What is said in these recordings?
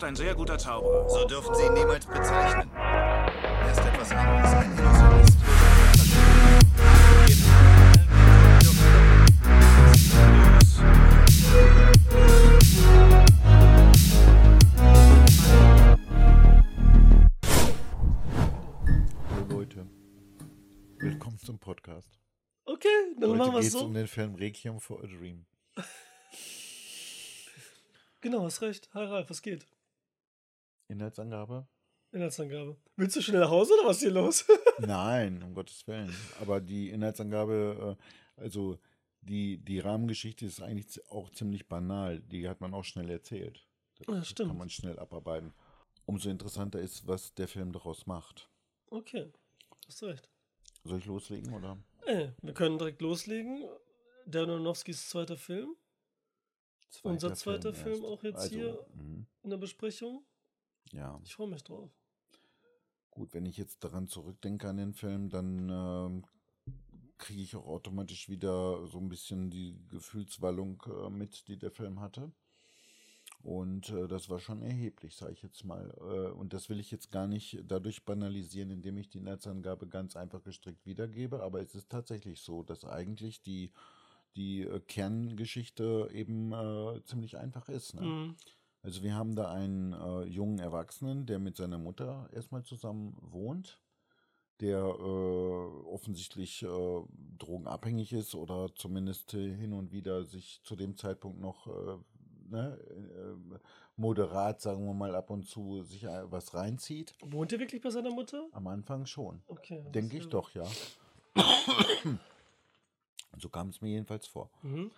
ist ein sehr guter Zauberer. So dürfen Sie ihn niemals bezeichnen. Er ist etwas anderes, ein Illusionist. Hallo Leute. Willkommen zum Podcast. Okay, dann Heute machen wir geht es es so. um den Film Requiem for a Dream. Genau, hast recht. Hi Ralf, was geht? Inhaltsangabe? Inhaltsangabe. Willst du schnell nach Hause oder was ist hier los? Nein, um Gottes Willen. Aber die Inhaltsangabe, äh, also die, die Rahmengeschichte ist eigentlich auch ziemlich banal. Die hat man auch schnell erzählt. Das, Ja, stimmt. kann man schnell abarbeiten. Umso interessanter ist, was der Film daraus macht. okay, hast recht. Soll ich loslegen oder? Ey, wir können direkt loslegen. Der Aronofskis zweiter Film Unser zweiter Film erst. auch jetzt also, hier? mhm, in der Besprechung. Ja. Ich freue mich drauf. Gut, wenn ich jetzt daran zurückdenke an den Film, dann ähm, kriege ich auch automatisch wieder so ein bisschen die Gefühlswallung äh, mit, die der Film hatte. Und äh, das war schon erheblich, sage ich jetzt mal. Äh, und das will ich jetzt gar nicht dadurch banalisieren, indem ich die Inhaltsangabe ganz einfach gestrickt wiedergebe. Aber es ist tatsächlich so, dass eigentlich die, die äh, Kerngeschichte eben äh, ziemlich einfach ist. Ne? Mhm. Also wir haben da einen äh, jungen Erwachsenen, der mit seiner Mutter erstmal zusammen wohnt, der äh, offensichtlich äh, drogenabhängig ist oder zumindest äh, hin und wieder sich zu dem Zeitpunkt noch äh, ne, äh, moderat, sagen wir mal, ab und zu sich äh, was reinzieht. Wohnt er wirklich bei seiner Mutter? Am Anfang schon. Okay. Denke ich doch, ja. so kam es mir jedenfalls vor. Mhm.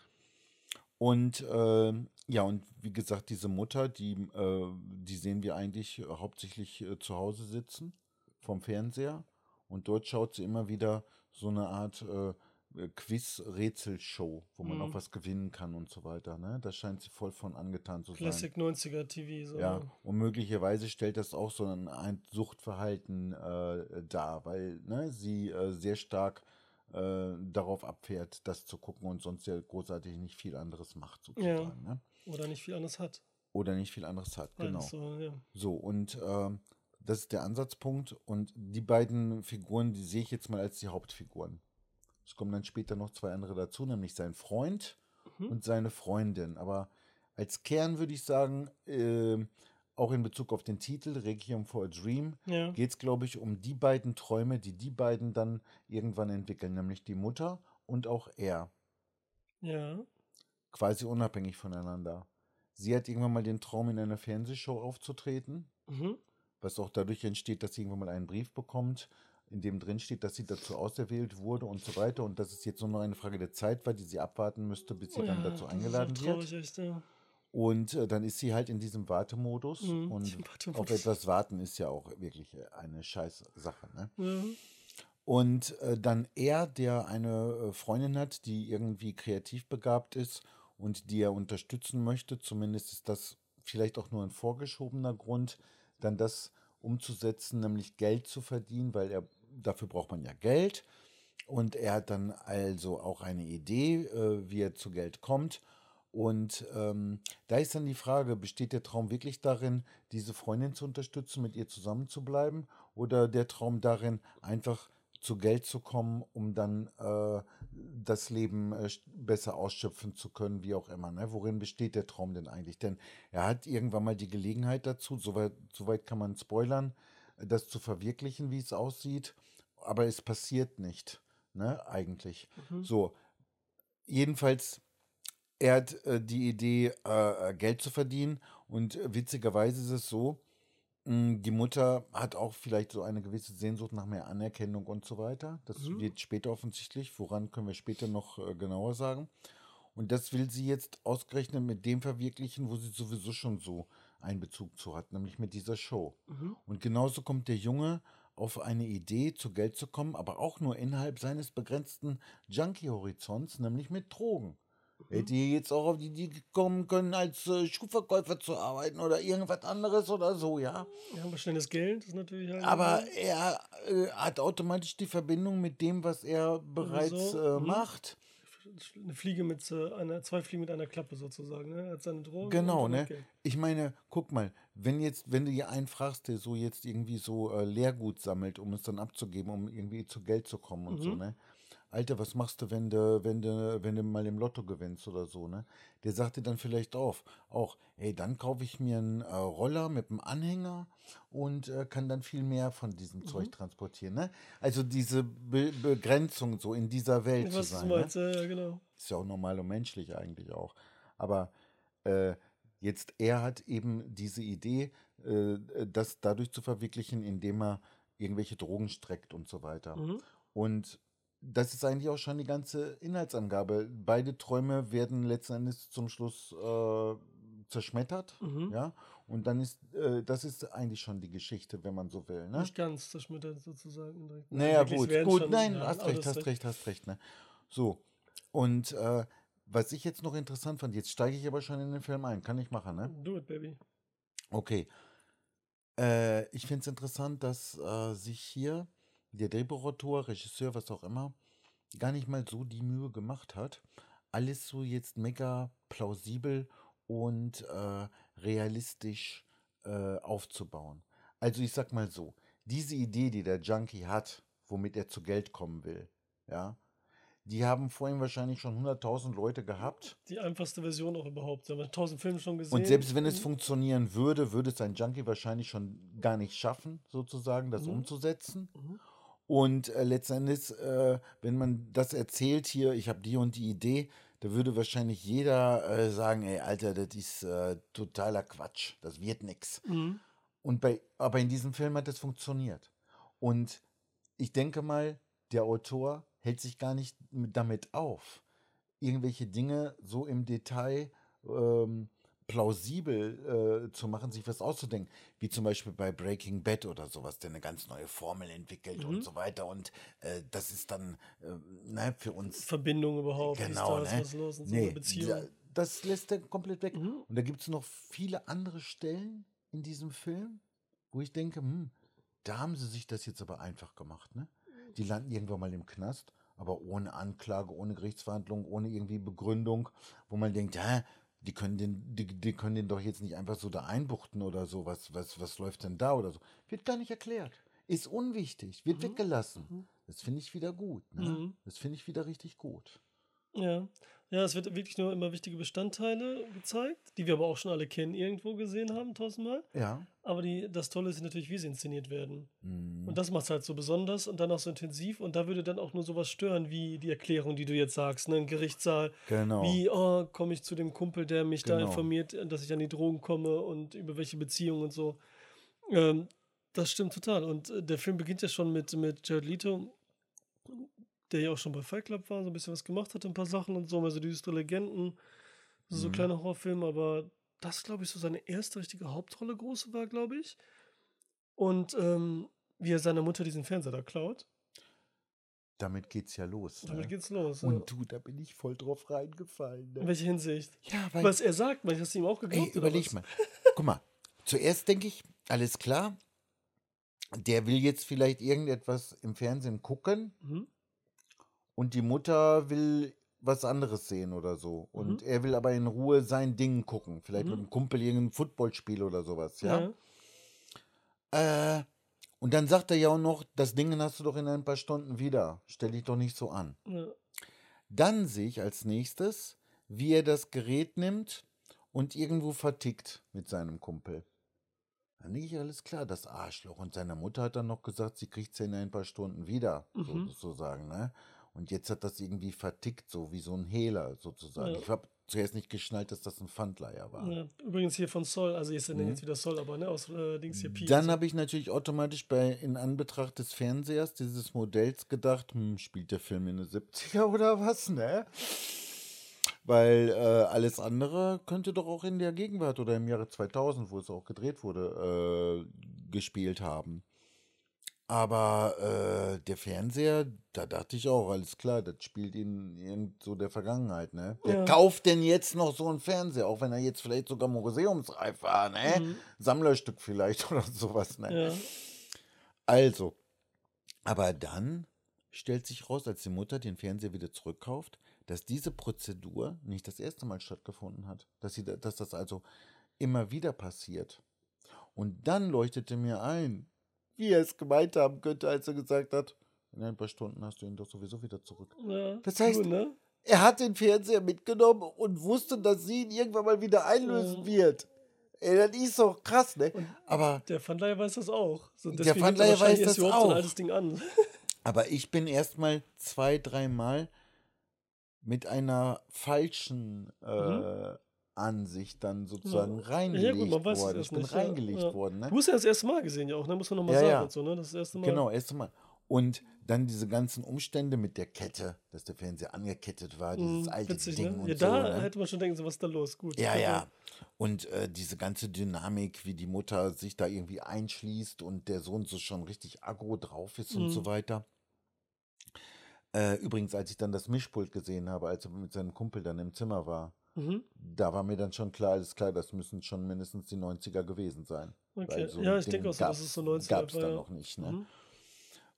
Und ähm, ja, und wie gesagt, diese Mutter, die, äh, die sehen wir eigentlich hauptsächlich äh, zu Hause sitzen vom Fernseher. Und dort schaut sie immer wieder so eine Art äh, äh, Quiz-Rätselshow, wo man Mhm. auch was gewinnen kann und so weiter. Ne? Da scheint sie voll von angetan zu sein. Classic 90er TV. So. Ja, und möglicherweise stellt das auch so ein, ein Suchtverhalten äh, dar, weil ne, sie äh, sehr stark äh, darauf abfährt, das zu gucken und sonst ja großartig nicht viel anderes macht, sozusagen. Ne? Oder nicht viel anderes hat. Oder nicht viel anderes hat, genau. So, ja. So, und ähm, das ist der Ansatzpunkt. Und die beiden Figuren, die sehe ich jetzt mal als die Hauptfiguren. Es kommen dann später noch zwei andere dazu, nämlich sein Freund Mhm. und seine Freundin. Aber als Kern würde ich sagen, ähm, auch in Bezug auf den Titel Requiem for a Dream, ja. geht es, glaube ich, um die beiden Träume, die die beiden dann irgendwann entwickeln, nämlich die Mutter und auch er Ja. Quasi unabhängig voneinander. Sie hat irgendwann mal den Traum, in einer Fernsehshow aufzutreten, Mhm. was auch dadurch entsteht, dass sie irgendwann mal einen Brief bekommt, in dem drin steht, dass sie dazu auserwählt wurde und so weiter und dass es jetzt nur noch eine Frage der Zeit war, die sie abwarten müsste, bis sie dann Ja, dazu das ist eingeladen wird. ja. Und äh, dann ist sie halt in diesem Wartemodus Mhm, und auf etwas warten ist ja auch wirklich äh, eine scheiß Sache. Ne? Ja. Und äh, dann er, der eine äh, Freundin hat, die irgendwie kreativ begabt ist und die er unterstützen möchte, zumindest ist das vielleicht auch nur ein vorgeschobener Grund, dann das umzusetzen, nämlich Geld zu verdienen, weil er dafür braucht man ja Geld. Und er hat dann also auch eine Idee, äh, wie er zu Geld kommt. Und ähm, da ist dann die Frage, besteht der Traum wirklich darin, diese Freundin zu unterstützen, mit ihr zusammen zu bleiben? Oder der Traum darin, einfach zu Geld zu kommen, um dann äh, das Leben äh, besser ausschöpfen zu können, wie auch immer. Ne? Worin besteht der Traum denn eigentlich? Denn er hat irgendwann mal die Gelegenheit dazu, soweit, soweit kann man spoilern, das zu verwirklichen, wie es aussieht, aber es passiert nicht, ne, eigentlich. Mhm. So, jedenfalls, er hat äh, die Idee, äh, äh, Geld zu verdienen und äh, witzigerweise ist es so, die Mutter hat auch vielleicht so eine gewisse Sehnsucht nach mehr Anerkennung und so weiter. Das Mhm. wird später offensichtlich, woran können wir später noch äh, genauer sagen. Und das will sie jetzt ausgerechnet mit dem verwirklichen, wo sie sowieso schon so einen Bezug zu hat, nämlich mit dieser Show. Mhm. Und genauso kommt der Junge auf eine Idee, zu Geld zu kommen, aber auch nur innerhalb seines begrenzten Junkie-Horizonts, nämlich mit Drogen. Hätte ihr jetzt auch auf die Idee kommen können, als äh, Schuhverkäufer zu arbeiten oder irgendwas anderes oder so, ja. Ja, aber schnelles Geld ist natürlich halt. Aber er äh, hat automatisch die Verbindung mit dem, was er bereits Sowieso, äh, mhm. macht. eine Fliege mit äh, einer, zwei Fliegen mit einer Klappe sozusagen, ne? Er hat seine Drogen. Genau, ne? okay. Ich meine, guck mal, wenn jetzt, wenn du hier einen fragst, der so jetzt irgendwie so äh, Leergut sammelt, um es dann abzugeben, um irgendwie zu Geld zu kommen und so, Mhm. ne? Alter, was machst du, wenn du, wenn du, wenn du mal im Lotto gewinnst oder so, ne? Der sagt dir dann vielleicht auf, auch, ey, dann kaufe ich mir einen äh, Roller mit einem Anhänger und äh, kann dann viel mehr von diesem Zeug Mhm. transportieren, ne? Also diese Be Begrenzung so in dieser Welt zu was du sein, ne? meinst, ja, ja, genau. Ist ja auch normal und menschlich eigentlich auch. Aber äh, jetzt, er hat eben diese Idee, äh, das dadurch zu verwirklichen, indem er irgendwelche Drogen streckt und so weiter. Mhm. Und das ist eigentlich auch schon die ganze Inhaltsangabe. Beide Träume werden letzten Endes zum Schluss äh, zerschmettert. Mhm. Ja, und dann ist, äh, das ist eigentlich schon die Geschichte, wenn man so will. Ne? Nicht ganz zerschmettert sozusagen. direkt. Naja, Wirklich, es gut, gut, nein, hast recht, hast recht, hast recht. Ne? So, und äh, was ich jetzt noch interessant fand, jetzt steige ich aber schon in den Film ein, kann ich machen, ne? Do it, baby. Okay. Äh, ich finde es interessant, dass äh, sich hier der Drehbuchautor, Regisseur, was auch immer, gar nicht mal so die Mühe gemacht hat, alles so jetzt mega plausibel und äh, realistisch äh, aufzubauen. Also ich sag mal so, diese Idee, die der Junkie hat, womit er zu Geld kommen will, ja, die haben vorhin wahrscheinlich schon 100.000 Leute gehabt. Die einfachste Version auch überhaupt. Da haben wir tausend Filme schon gesehen. Und selbst wenn es Mhm. funktionieren würde, würde es ein Junkie wahrscheinlich schon gar nicht schaffen, sozusagen, das Mhm. umzusetzen. Mhm. Und äh, letztendlich, äh, wenn man das erzählt hier, ich habe die und die Idee, da würde wahrscheinlich jeder äh, sagen, ey, Alter, das ist äh, totaler Quatsch, das wird nix. Mhm. Und bei, aber in diesem Film hat es funktioniert. Und ich denke mal, der Autor hält sich gar nicht mit- damit auf, irgendwelche Dinge so im Detail ähm, plausibel äh, zu machen, sich was auszudenken. Wie zum Beispiel bei Breaking Bad oder sowas, der eine ganz neue Formel entwickelt Mhm. und so weiter. Und äh, das ist dann äh, ne, für uns Verbindung überhaupt. wie ist Genau, da, ne? was los und so Nee, eine Beziehung. da- das lässt er komplett weg. Mhm. Und da gibt es noch viele andere Stellen in diesem Film, wo ich denke, hm, da haben sie sich das jetzt aber einfach gemacht. Ne? Die landen irgendwann mal im Knast, aber ohne Anklage, ohne Gerichtsverhandlung, ohne irgendwie Begründung, wo man denkt, hä, die können den, die, die können den doch jetzt nicht einfach so da einbuchten oder so. Was, was, was läuft denn da oder so? Wird gar nicht erklärt. Ist unwichtig, wird Mhm. weggelassen. Mhm. Das finde ich wieder gut. Ne? Mhm. Das finde ich wieder richtig gut. Ja. Ja, es wird wirklich nur immer wichtige Bestandteile gezeigt, die wir aber auch schon alle kennen, irgendwo gesehen haben, tausendmal. Ja. Aber die, das Tolle ist natürlich, wie sie inszeniert werden. Mhm. Und das macht es halt so besonders und dann auch so intensiv. Und da würde dann auch nur sowas stören, wie die Erklärung, die du jetzt sagst, ne? Ein Gerichtssaal. Genau. Wie, oh, komme ich zu dem Kumpel, der mich da Genau. informiert, dass ich an die Drogen komme und über welche Beziehungen und so. Ähm, das stimmt total. Und äh, der Film beginnt ja schon mit, mit Jared Leto, der ja auch schon bei Fight Club war, so ein bisschen was gemacht hat, ein paar Sachen und so, also düstere Legenden, so Mhm. kleine Horrorfilme, aber das, glaube ich, so seine erste richtige Hauptrolle große war, glaube ich. Und ähm, wie er seiner Mutter diesen Fernseher da klaut. Damit geht's ja los. Damit ne? geht's los. Und du, da bin ich voll drauf reingefallen. ja. In Ne? welcher Hinsicht? Ja, weil, Was er sagt, man, hast du ihm auch ey, geglaubt? oder überleg mal. Guck mal, zuerst denke ich, alles klar, der will jetzt vielleicht irgendetwas im Fernsehen gucken Mhm. Und die Mutter will was anderes sehen oder so. Und Mhm. er will aber in Ruhe sein Ding gucken. Vielleicht mit Mhm. einem Kumpel irgendein Footballspiel oder sowas, ja? Ja. Äh, und dann sagt er ja auch noch, das Ding hast du doch in ein paar Stunden wieder. Stell dich doch nicht so an. ja. Dann sehe ich als nächstes, wie er das Gerät nimmt und irgendwo vertickt mit seinem Kumpel. Dann denke ich, alles klar, das Arschloch. Und seine Mutter hat dann noch gesagt, sie kriegt es in ein paar Stunden wieder, Mhm. sozusagen. Ne? Und jetzt hat das irgendwie vertickt, so wie so ein Hehler, sozusagen. Ja. Ich habe zuerst nicht geschnallt, dass das ein Pfandleier war. Ja, übrigens hier von Soll, also ich nenne Mhm. jetzt wieder Soll, aber ne, aus äh, Dings hier Pi. Dann habe ich natürlich automatisch bei in Anbetracht des Fernsehers dieses Modells gedacht, hm, spielt der Film in den 70er oder was, ne? Weil äh, alles andere könnte doch auch in der Gegenwart oder im Jahre 2000, wo es auch gedreht wurde, äh, gespielt haben. Aber äh, der Fernseher, da dachte ich auch, alles klar, das spielt in irgend so der Vergangenheit, ne? Wer Ja. kauft denn jetzt noch so einen Fernseher, auch wenn er jetzt vielleicht sogar museumsreif war, ne? Mhm. Sammlerstück vielleicht oder sowas, ne? Ja. Also, aber dann stellt sich raus, als die Mutter den Fernseher wieder zurückkauft, dass diese Prozedur nicht das erste Mal stattgefunden hat. Dass, sie, da- dass das also immer wieder passiert. Und dann leuchtete mir ein, wie er es gemeint haben könnte, als er gesagt hat, in ein paar Stunden hast du ihn doch sowieso wieder zurück. Ja, Das heißt, cool, ne? Er hat den Fernseher mitgenommen und wusste, dass sie ihn irgendwann mal wieder einlösen Ja. wird. Ey, das ist doch krass, ne? Aber, Der Pfandleiher weiß das auch. So, Der er Pfandleiher weiß das so auch. altes Ding an. aber ich bin erst mal zwei, dreimal mit einer falschen äh, Ansicht dann sozusagen. Ja, reingelegt gut, weiß es worden. Ich bin nicht, ja, reingelegt ja. worden, ne? Du hast ja das erste Mal gesehen, ja auch, ne? Muss man nochmal Ja, sagen ja. und so, ne? Das erste Mal. Genau, erst einmal. Und dann diese ganzen Umstände mit der Kette, dass der Fernseher angekettet war, dieses Mhm, alte witzig, Ding ne? und Ja, so. da ne? hätte man schon denken sollen, was ist da los? Gut. Ja, okay. ja. Und äh, diese ganze Dynamik, wie die Mutter sich da irgendwie einschließt und der Sohn so schon richtig aggro drauf ist und so Mhm. weiter. Äh, übrigens, als ich dann das Mischpult gesehen habe, als er mit seinem Kumpel dann im Zimmer war, Mhm. da war mir dann schon klar, alles klar, das müssen schon mindestens die 90er gewesen sein. Okay. so ja, ich denke auch so, dass es so 90er Gab es da ja. noch nicht, ne? Mhm.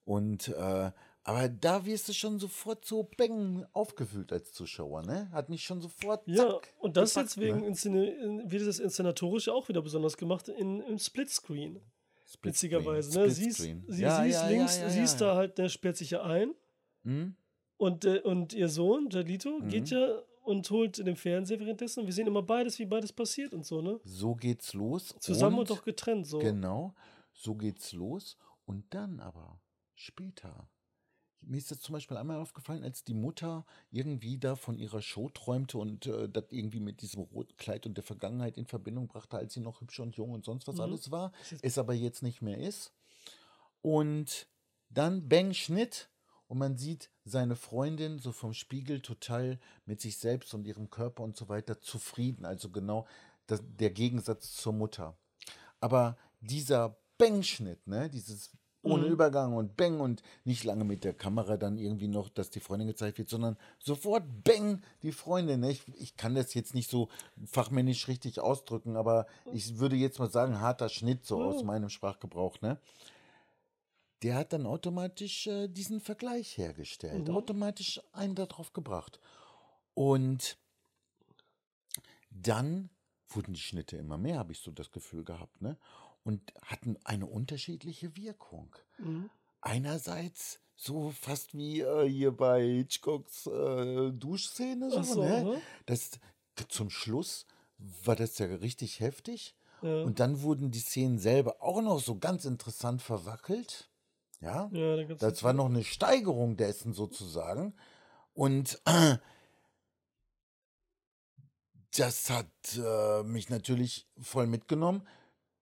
Und, äh, aber da wirst du schon sofort so bang aufgefühlt als Zuschauer, ne? Hat mich schon sofort. Ja, zack, und das gepackt, jetzt wegen ne? Inszene, wird das inszenatorisch auch wieder besonders gemacht in, im Splitscreen. Splitscreen, Witzigerweise. Ne? Siehst, sie, Ja, siehst ja, ja, links, ja, siehst ja. da halt, der sperrt sich ja ein. Hm? Und, äh, und ihr Sohn, Jalito, geht Mhm. ja und holt den Fernseher währenddessen. Und wir sehen immer beides, wie beides passiert und so, ne? So geht's los. Zusammen und, und doch getrennt, so. Genau, so geht's los. Und dann aber später. Mir ist das zum Beispiel einmal aufgefallen, als die Mutter irgendwie da von ihrer Show träumte und äh, das irgendwie mit diesem roten Kleid und der Vergangenheit in Verbindung brachte, als sie noch hübsch und jung und sonst was Mhm. alles war, es aber jetzt nicht mehr ist. Und dann Bang Schnitt und man sieht seine Freundin so vom Spiegel total mit sich selbst und ihrem Körper und so weiter zufrieden. Also genau das, der Gegensatz zur Mutter. Aber dieser Bang-Schnitt, ne, dieses ohne Mhm. Übergang und Bang und nicht lange mit der Kamera dann irgendwie noch, dass die Freundin gezeigt wird, sondern sofort Bang die Freundin. Ne? Ich, ich kann das jetzt nicht so fachmännisch richtig ausdrücken, aber ich würde jetzt mal sagen, harter Schnitt so aus Ja. meinem Sprachgebrauch. Ne? Der hat dann automatisch äh, diesen Vergleich hergestellt, Mhm. automatisch einen darauf gebracht. Und dann wurden die Schnitte immer mehr, habe ich so das Gefühl gehabt, ne? Und hatten eine unterschiedliche Wirkung. Mhm. Einerseits so fast wie äh, hier bei Hitchcocks äh, Duschszene, so, so, ne? aha. Das, zum Schluss war das ja richtig heftig. Ja. Und dann wurden die Szenen selber auch noch so ganz interessant verwackelt. Ja, ja, das war noch eine Steigerung dessen sozusagen. Und das hat äh, mich natürlich voll mitgenommen.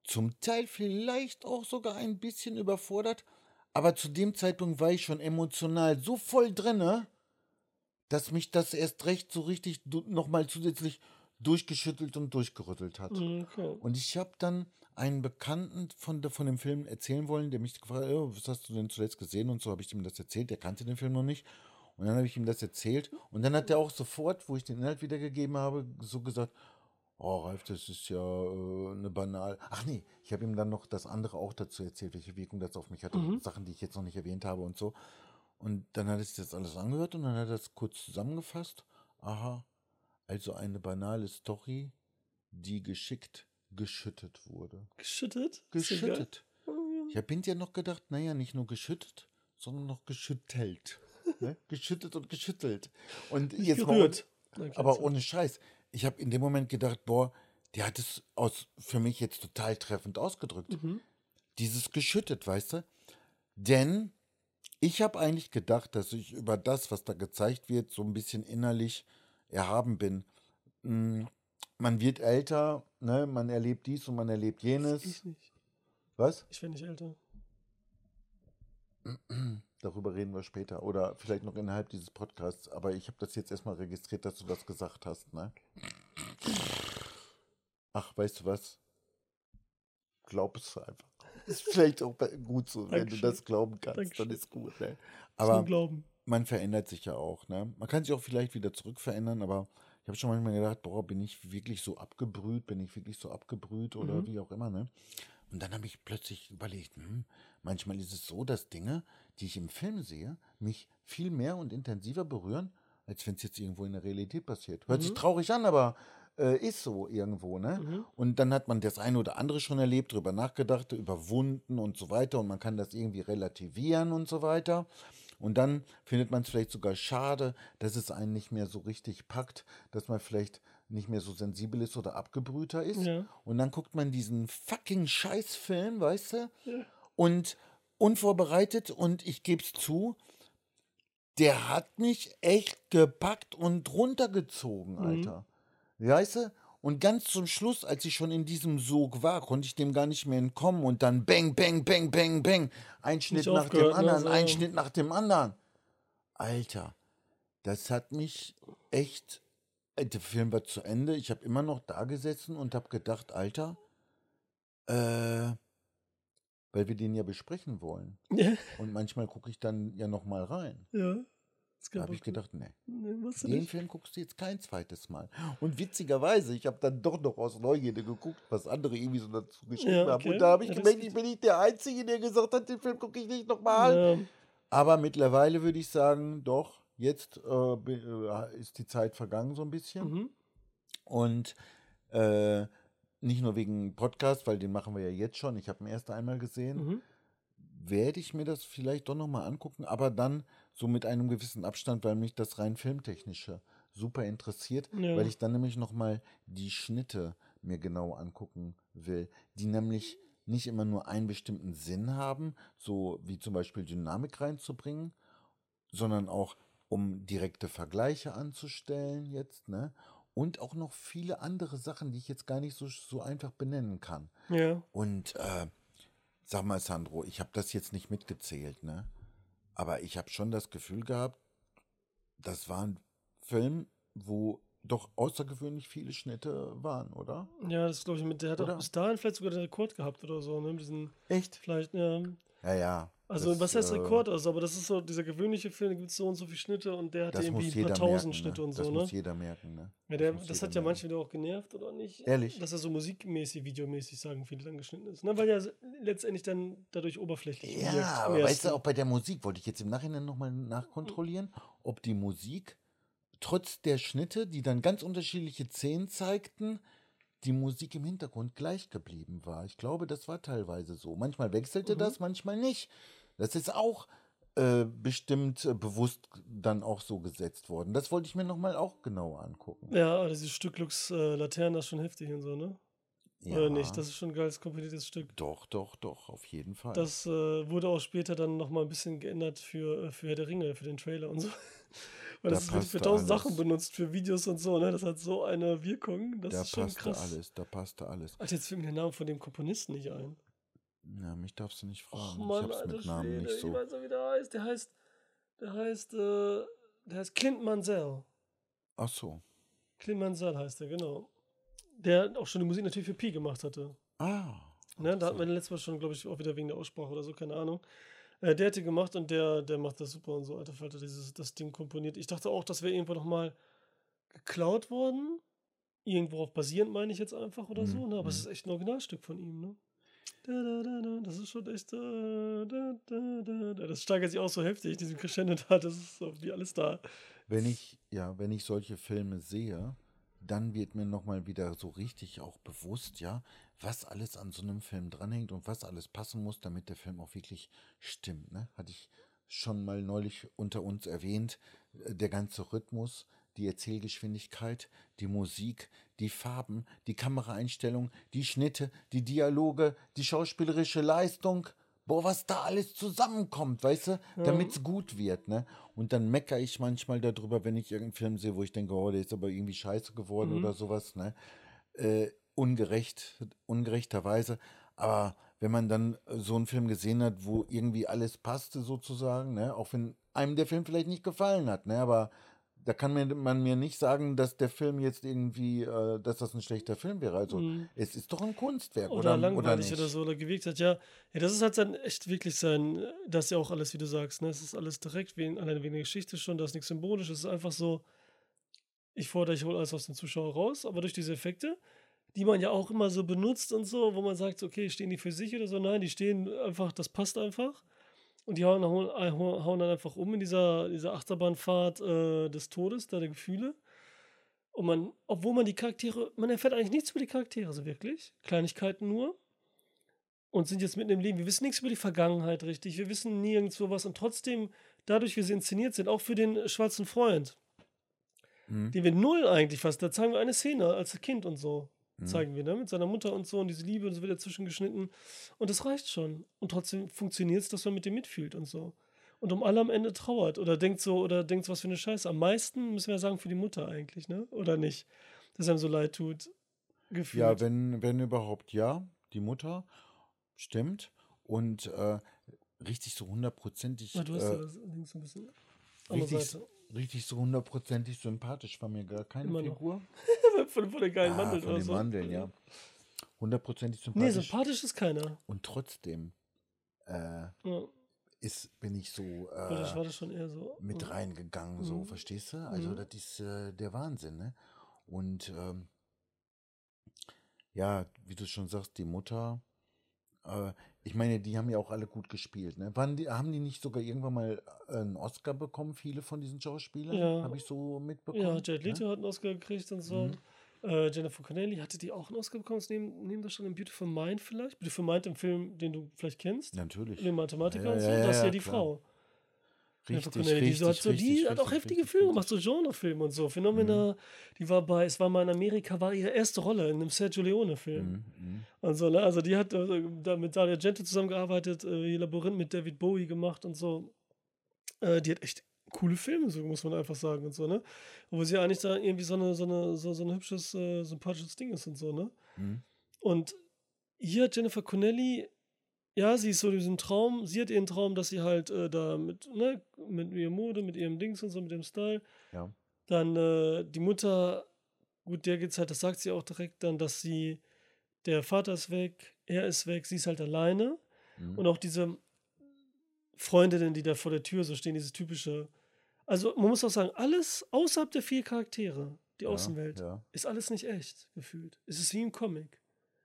Zum Teil vielleicht auch sogar ein bisschen überfordert. Aber zu dem Zeitpunkt war ich schon emotional so voll drinne, dass mich das erst recht so richtig nochmal zusätzlich durchgeschüttelt und durchgerüttelt hat. Mhm, Okay. Und ich habe dann einen Bekannten von, von dem Film erzählen wollen, der mich gefragt hat, "Oh, was hast du denn zuletzt gesehen? Und so habe ich ihm das erzählt. Der kannte den Film noch nicht. Und dann habe ich ihm das erzählt. Und dann hat er auch sofort, wo ich den Inhalt wiedergegeben habe, so gesagt, oh Ralf, das ist ja äh, eine banal. Ach nee, ich habe ihm dann noch das andere auch dazu erzählt, welche Wirkung das auf mich hatte. Mhm. Sachen, die ich jetzt noch nicht erwähnt habe und so. Und dann hat er sich das alles angehört und dann hat er das kurz zusammengefasst. Aha, also eine banale Story, die geschickt geschüttet wurde. Geschüttet? Geschüttet. Ich habe hinterher noch gedacht, naja, nicht nur geschüttet, sondern noch geschüttelt. ne? Geschüttet und geschüttelt. Und jetzt mal gerührt. Okay, aber ohne Scheiß. Ich habe in dem Moment gedacht, boah, der hat es aus, für mich jetzt total treffend ausgedrückt. Mhm. Dieses geschüttet, weißt du? Denn ich habe eigentlich gedacht, dass ich über das, was da gezeigt wird, so ein bisschen innerlich erhaben bin. Mm, Man wird älter, ne? man erlebt dies und man erlebt jenes. Ich nicht. Was? Ich werde nicht älter. Darüber reden wir später oder vielleicht noch innerhalb dieses Podcasts. Aber ich habe das jetzt erstmal registriert, dass du das gesagt hast, ne? Ach, weißt du was? Glaub es einfach. Ist vielleicht auch gut so, wenn du Dankeschön. das glauben kannst, Dankeschön. dann ist gut. Ne? Aber Aber Glauben. Man verändert sich ja auch. Ne? Man kann sich auch vielleicht wieder zurück verändern, aber ich habe schon manchmal gedacht, boah, bin ich wirklich so abgebrüht, bin ich wirklich so abgebrüht oder Mhm. wie auch immer. Ne? Und dann habe ich plötzlich überlegt, hm, manchmal ist es so, dass Dinge, die ich im Film sehe, mich viel mehr und intensiver berühren, als wenn es jetzt irgendwo in der Realität passiert. Hört sich Mhm. traurig an, aber äh, ist so irgendwo, ne? Mhm. Und dann hat man das eine oder andere schon erlebt, drüber nachgedacht, überwunden und so weiter und man kann das irgendwie relativieren und so weiter. Und dann findet man es vielleicht sogar schade, dass es einen nicht mehr so richtig packt, dass man vielleicht nicht mehr so sensibel ist oder abgebrühter ist. Ja. Und dann guckt man diesen fucking Scheißfilm, weißt du? Ja. Und unvorbereitet und ich gebe es zu, der hat mich echt gepackt und runtergezogen, Mhm. Alter. Weißt du? Und ganz zum Schluss, als ich schon in diesem Sog war, konnte ich dem gar nicht mehr entkommen und dann bang, bang, bang, bang, bang. Ein Schnitt nach dem ne? anderen, ein. Schnitt nach dem anderen. Alter, das hat mich echt. äh, Der Film war zu Ende. Ich habe immer noch da gesessen und habe gedacht, Alter, äh, weil wir den ja besprechen wollen. Ja. Und manchmal gucke ich dann ja noch mal rein. ja. Habe ich gedacht, nee, Nee, den. Film guckst du jetzt kein zweites Mal. Und witzigerweise, ich habe dann doch noch aus Neugierde geguckt, was andere irgendwie so dazu geschrieben Ja, haben. okay. Und da habe ich Ja, gemerkt, ich bin nicht der Einzige, der gesagt hat, den Film gucke ich nicht nochmal. Ja. Aber mittlerweile würde ich sagen, doch, jetzt äh, äh, ist die Zeit vergangen so ein bisschen. Mhm. Und äh, nicht nur wegen Podcast, weil den machen wir ja jetzt schon. Ich habe ihn erst einmal gesehen. Mhm. Werde ich mir das vielleicht doch nochmal angucken, aber dann so mit einem gewissen Abstand, weil mich das rein filmtechnische super interessiert, Ja. weil ich dann nämlich nochmal die Schnitte mir genau angucken will, die nämlich nicht immer nur einen bestimmten Sinn haben, so wie zum Beispiel Dynamik reinzubringen, sondern auch um direkte Vergleiche anzustellen jetzt, ne? Und auch noch viele andere Sachen, die ich jetzt gar nicht so, so einfach benennen kann. Ja. Und äh, sag mal, Sandro, ich habe das jetzt nicht mitgezählt, ne? Aber ich habe schon das Gefühl gehabt, das war ein Film, wo doch außergewöhnlich viele Schnitte waren, oder? Ja, das glaube ich mit, der hat auch bis dahin vielleicht sogar den Rekord gehabt oder so, ne? Diesen, Echt? vielleicht, ja. Ja, ja. Also, das, was heißt äh, Rekord? Also, aber das ist so, dieser gewöhnliche Film, da gibt es so und so viele Schnitte und der hatte Das irgendwie ein paar tausend merken, Schnitte ne? und Das so, ne? muss jeder merken, ne? Ja, der, das jeder hat ja merken. manche wieder auch genervt, oder nicht? Ehrlich? Dass er so musikmäßig, videomäßig, sagen viele, dann geschnitten ist. Ne? Weil ja letztendlich dann dadurch oberflächlich. Ja, aber weißt du, auch bei der Musik wollte ich jetzt im Nachhinein nochmal nachkontrollieren, ob die Musik trotz der Schnitte, die dann ganz unterschiedliche Szenen zeigten, die Musik im Hintergrund gleich geblieben war. Ich glaube, das war teilweise so. Manchmal wechselte Mhm. das, manchmal nicht. Das ist auch äh, bestimmt äh, bewusst dann auch so gesetzt worden. Das wollte ich mir nochmal auch genauer angucken. Ja, aber dieses Stück Lux äh, Laterna ist schon heftig und so, ne? Ja, Oder nicht? Das ist schon ein geiles, komponiertes Stück. doch, doch, doch, auf jeden Fall. Das äh, wurde auch später dann nochmal ein bisschen geändert für, äh, für Herr der Ringe, für den Trailer und so. Weil Da das wird für tausend. Sachen benutzt, für Videos und so, ne? Das hat so eine Wirkung. Das da ist schon passte krass. alles, da passte alles. Alter, jetzt fällt mir der Name von dem Komponisten nicht ein. Ja, mich darfst du nicht fragen. Mann, ich hab's mit Namen Schwede, nicht ich so. weiß auch, wie der heißt. Der heißt, der heißt, äh, der heißt Clint Mansell. Ach so. Clint Mansell heißt er, genau. Der auch schon die Musik natürlich für Pi gemacht hatte. Ah. Ne, da hatten wir letztes Mal schon, glaube ich, auch wieder wegen der Aussprache oder so, keine Ahnung. Äh, der hat die gemacht und der, der macht das super und so, alter Falter, dieses, das Ding komponiert. Ich dachte auch, das wäre irgendwo nochmal geklaut worden. Irgendwo auf basierend, meine ich jetzt einfach oder so, Mhm, ne? Aber es mhm. ist echt ein Originalstück von ihm, ne? Da, da, da, da, das ist schon echt. Da. Das steigert sich auch so heftig, diesen Crescendo da, das ist so wie alles da. Wenn ich, ja, wenn ich solche Filme sehe, dann wird mir nochmal wieder so richtig auch bewusst, ja, was alles an so einem Film dranhängt und was alles passen muss, damit der Film auch wirklich stimmt. Ne? Hatte ich schon mal neulich unter uns erwähnt, äh, der ganze Rhythmus, die Erzählgeschwindigkeit, die Musik, die Farben, die Kameraeinstellung, die Schnitte, die Dialoge, die schauspielerische Leistung. Boah, was da alles zusammenkommt, weißt du, damit es gut wird, ne? Und dann meckere ich manchmal darüber, wenn ich irgendeinen Film sehe, wo ich denke, oh, der ist aber irgendwie scheiße geworden Mhm. oder sowas, ne? Äh, ungerecht, ungerechterweise. Aber wenn man dann äh, so einen Film gesehen hat, wo irgendwie alles passte sozusagen, ne? Auch wenn einem der Film vielleicht nicht gefallen hat, ne? Aber da kann mir, man mir nicht sagen, dass der Film jetzt irgendwie, äh, dass das ein schlechter Film wäre. Also Mhm. es ist doch ein Kunstwerk, Oder, oder? Oder, langweilig nicht? oder, so oder gewirkt hat. Ja, ja, das ist halt dann echt wirklich sein, das ist ja auch alles, wie du sagst, ne? Es ist alles direkt, wegen, allein wegen der Geschichte schon, da ist nichts symbolisch, es ist einfach so, ich fordere, ich hole alles aus dem Zuschauer raus, aber durch diese Effekte, die man ja auch immer so benutzt und so, wo man sagt, okay, stehen die für sich oder so, nein, die stehen einfach, das passt einfach. Und die hauen, hauen, hauen dann einfach um in dieser, dieser Achterbahnfahrt äh, des Todes, da der Gefühle. Und man, obwohl man die Charaktere, man erfährt eigentlich nichts über die Charaktere so wirklich. Kleinigkeiten nur. Und sind jetzt mitten im Leben. Wir wissen nichts über die Vergangenheit richtig. Wir wissen nirgendwo was. Und trotzdem, dadurch, wie sie inszeniert sind, auch für den schwarzen Freund, Mhm. den wir null eigentlich fast, da zeigen wir eine Szene als Kind und so. Mhm. Zeigen wir, ne? Mit seiner Mutter und so und diese Liebe und so wird dazwischen geschnitten. Und das reicht schon. Und trotzdem funktioniert es, dass man mit dem mitfühlt und so. Und um alle am Ende trauert oder denkt so, oder denkt so, was für eine Scheiße. Am meisten müssen wir sagen für die Mutter eigentlich, ne? Oder nicht? Dass einem so leid tut. Gefühlt. Ja, wenn, wenn überhaupt ja, die Mutter, stimmt. Und äh, richtig so hundertprozentig, Ah, du hast äh, ja das links ein bisschen. Richtig, Seite. Richtig so hundertprozentig sympathisch war mir gar keine Immer noch. Figur. von, von den geilen Ah, Mandeln von oder den so. Mandeln, ja. Hundertprozentig Nee, sympathisch. sympathisch ist keiner. Und trotzdem äh, Ja, ist, bin ich so war, das, äh, war das schon eher so. mit ja. reingegangen, so, Mhm. verstehst du? Also Mhm. das ist äh, der Wahnsinn, ne? Und ähm, ja, wie du schon sagst, die Mutter, äh, ich meine, die haben ja auch alle gut gespielt, ne? Waren die, haben die nicht sogar irgendwann mal äh, einen Oscar bekommen, viele von diesen Schauspielern? Ja. Habe ich so mitbekommen? Ja, Jared ne? Leto hat einen Oscar gekriegt und so. Mhm. Äh, Jennifer Connelly, hatte die auch einen Oscar bekommen? Ist Neben, neben das schon in Beautiful Mind vielleicht? Beautiful Mind im Film, den du vielleicht kennst. Natürlich. Den Mathematiker Ja, und so. ja, das ist ja ja, die klar. Frau. Jennifer Richtig, Connelly, die, richtig, so hat, so, die richtig, hat auch richtig, heftige richtig, Filme richtig. gemacht, so Genrefilme und so. Phänomena, die war bei, es war mal in Amerika, war ihre erste Rolle in einem Sergio Leone-Film. Mhm, mhm. Und so, ne? Also die hat äh, da mit Daria Gento zusammengearbeitet, äh, Labyrinth mit David Bowie gemacht und so. Äh, die hat echt coole Filme, so muss man einfach sagen und so, ne? Wo sie eigentlich da irgendwie so eine, so eine, so, so ein hübsches, äh, sympathisches Ding ist und so, ne? Mhm. Und hier hat Jennifer Connelly, ja, sie ist so diesen Traum, sie hat ihren Traum, dass sie halt äh, da mit, ne, mit ihrer Mode, mit ihrem Dings und so, mit dem Style. Ja. Dann äh, die Mutter, gut, der geht's halt, das sagt sie auch direkt dann, dass sie, der Vater ist weg, er ist weg, sie ist halt alleine. Mhm. Und auch diese Freundinnen, die da vor der Tür so stehen, dieses typische. Also man muss auch sagen, alles außerhalb der vier Charaktere, die Ja, Außenwelt, Ja. ist alles nicht echt gefühlt. Es ist wie im Comic.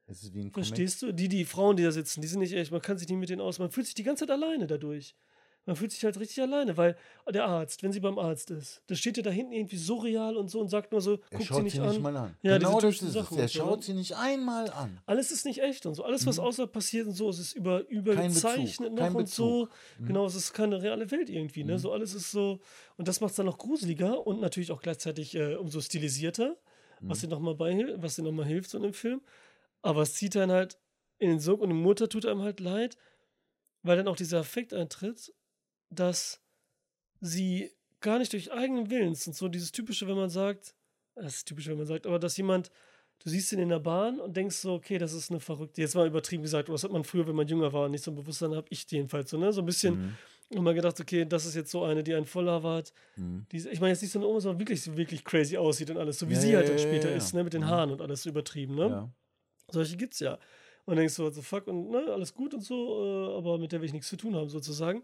Es ist wie ein Comic. Verstehst du? Die, die Frauen, die da sitzen, die sind nicht echt. Man kann sich nicht mit denen aus. Man fühlt sich die ganze Zeit alleine dadurch. Man fühlt sich halt richtig alleine, weil der Arzt, wenn sie beim Arzt ist, da steht ja da hinten irgendwie surreal und so und sagt nur so, Er guckt schaut sie nicht an. mal an. Ja, genau das ist Sachen es. Er so, schaut sie nicht einmal an. Alles ist nicht echt und so. Alles, was Mhm. außerhalb passiert und so, es ist über, übergezeichnet noch kein und so. Mhm. Genau, es ist keine reale Welt irgendwie. Ne? Mhm. So alles ist so. Und das macht es dann noch gruseliger und natürlich auch gleichzeitig äh, umso stilisierter, was Mhm. dir nochmal beihil- was dir nochmal hilft so in dem Film. Aber es zieht dann halt in den Sog und die Mutter tut einem halt leid, weil dann auch dieser Effekt eintritt, dass sie gar nicht durch eigenen Willens und so dieses typische, wenn man sagt, das ist typisch, wenn man sagt, aber dass jemand, du siehst ihn in der Bahn und denkst so, okay, das ist eine verrückte, jetzt mal übertrieben gesagt, das hat man früher, wenn man jünger war, nicht so ein Bewusstsein, habe ich jedenfalls so, ne, so ein bisschen Mhm. immer gedacht, okay, das ist jetzt so eine, die einen Volllabert, Mhm. die, ich meine jetzt nicht so eine Oma, sondern wirklich so wirklich crazy aussieht und alles, so wie Ja, sie ja, halt dann ja, später ja, ja. ist, ne, mit den Mhm. Haaren und alles so übertrieben, ne. Solche gibt's ja. Und dann denkst du, what the fuck, und ne, alles gut und so, äh, aber mit der will ich nichts zu tun haben, sozusagen.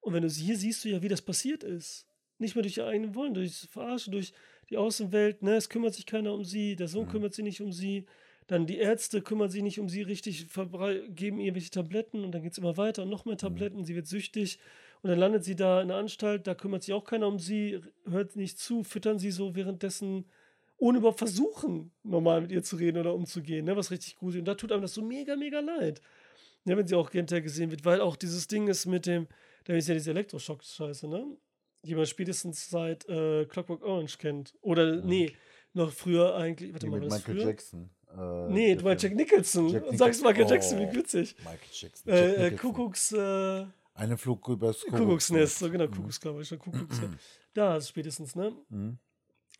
Und wenn du sie hier siehst du ja, wie das passiert ist. Nicht mehr durch ihr eigenen Wollen, durch das Verarschen, durch die Außenwelt, ne, es kümmert sich keiner um sie, der Sohn Mhm. kümmert sich nicht um sie, dann die Ärzte kümmern sich nicht um sie richtig, geben ihr irgendwelche Tabletten und dann geht's immer weiter und noch mehr Tabletten, sie wird süchtig und dann landet sie da in der Anstalt, da kümmert sich auch keiner um sie, hört nicht zu, füttern sie so währenddessen ohne überhaupt versuchen, normal mit ihr zu reden oder umzugehen, ne? was richtig gut ist. Und da tut einem das so mega, mega leid. Ja, wenn sie auch hinterher gesehen wird, weil auch dieses Ding ist mit dem, da ist ja diese Elektroschock-Scheiße, ne? Die man spätestens seit äh, Clockwork Orange kennt. Oder, nee, noch früher eigentlich, warte Die mal, mit Michael früher? Jackson. Äh, Nee, du meinst Jack. Nicholson. Jack Und sagst Nicholson. Michael Jackson, wie Oh, witzig. Michael Jackson. Jack Äh, äh, Nicholson. Kuckucks, äh, Eine Flug übers Kuckucksnest, so genau, Mhm. Kuckuckskörper, schon Kuckucksnest. Da ist spätestens, ne? Mhm.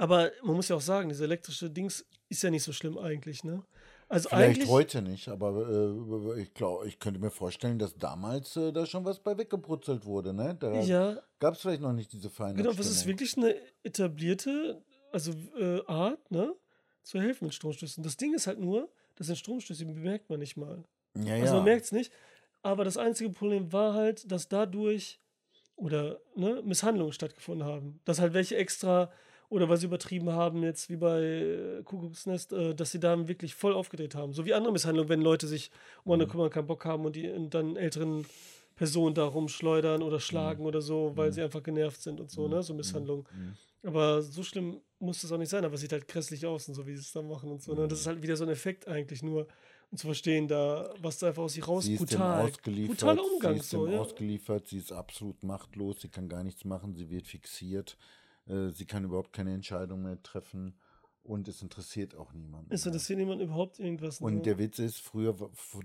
Aber man muss ja auch sagen, diese elektrische Dings ist ja nicht so schlimm eigentlich, ne? Also Vielleicht heute nicht, aber äh, ich glaube, ich könnte mir vorstellen, dass damals äh, da schon was bei weggebrutzelt wurde, ne? Da ja, gab es vielleicht noch nicht diese feine genau, was ist wirklich eine etablierte, also äh, Art, ne? Zu helfen mit Stromstößen. Das Ding ist halt nur, das sind Stromstöße, die bemerkt man nicht mal. Ja, ja. Also man merkt es nicht. Aber das einzige Problem war halt, dass dadurch oder ne, Misshandlungen stattgefunden haben. Dass halt welche extra oder weil sie übertrieben haben, jetzt wie bei äh, Kuckucksnest, äh, dass sie da wirklich voll aufgedreht haben. So wie andere Misshandlungen, wenn Leute sich um eine Mhm. kümmern, keinen Bock haben und die und dann älteren Personen da rumschleudern oder schlagen oder so, weil Mhm. sie einfach genervt sind und so, Mhm. ne? So Mhm. Misshandlungen. Mhm. Aber so schlimm muss das auch nicht sein, aber es sieht halt grässlich aus und so, wie sie es da machen und so. Ne? Und das ist halt wieder so ein Effekt eigentlich nur, um zu verstehen, da, was da einfach aus sich raus Sie ist brutal. ausgeliefert, Brutaler Umgang sie ist so, dem ja. ausgeliefert, sie ist absolut machtlos, sie kann gar nichts machen, sie wird fixiert, sie kann überhaupt keine Entscheidung mehr treffen und es interessiert auch niemanden. Mehr. interessiert niemand überhaupt irgendwas? Und ne? der Witz ist, früher,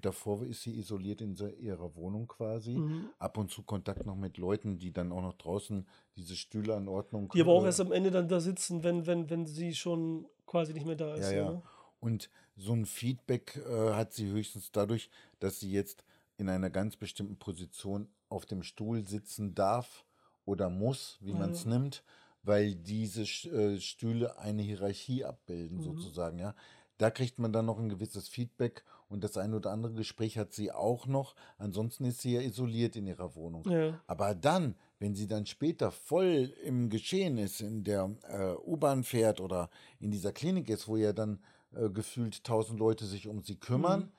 davor ist sie isoliert in ihrer Wohnung quasi. Mhm. Ab und zu Kontakt noch mit Leuten, die dann auch noch draußen diese Stühle an Ordnung Die aber auch äh, erst am Ende dann da sitzen, wenn, wenn, wenn sie schon quasi nicht mehr da ist. Ja, ja. Ne? Und so ein Feedback äh, hat sie höchstens dadurch, dass sie jetzt in einer ganz bestimmten Position auf dem Stuhl sitzen darf oder muss, wie man es nimmt, weil diese äh, Stühle eine Hierarchie abbilden, Mhm. sozusagen, ja. Da kriegt man dann noch ein gewisses Feedback und das ein oder andere Gespräch hat sie auch noch. Ansonsten ist sie ja isoliert in ihrer Wohnung. Ja. Aber dann, wenn sie dann später voll im Geschehen ist, in der äh, U-Bahn fährt oder in dieser Klinik ist, wo ja dann äh, gefühlt tausend Leute sich um sie kümmern, Mhm.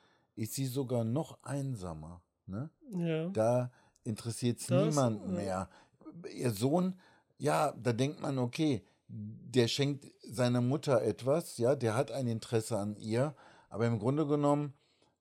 ist sie sogar noch einsamer. Ne? ja. Da interessiert es niemanden ja. mehr. Ihr Sohn, ja, da denkt man, okay, der schenkt seiner Mutter etwas, ja, der hat ein Interesse an ihr, aber im Grunde genommen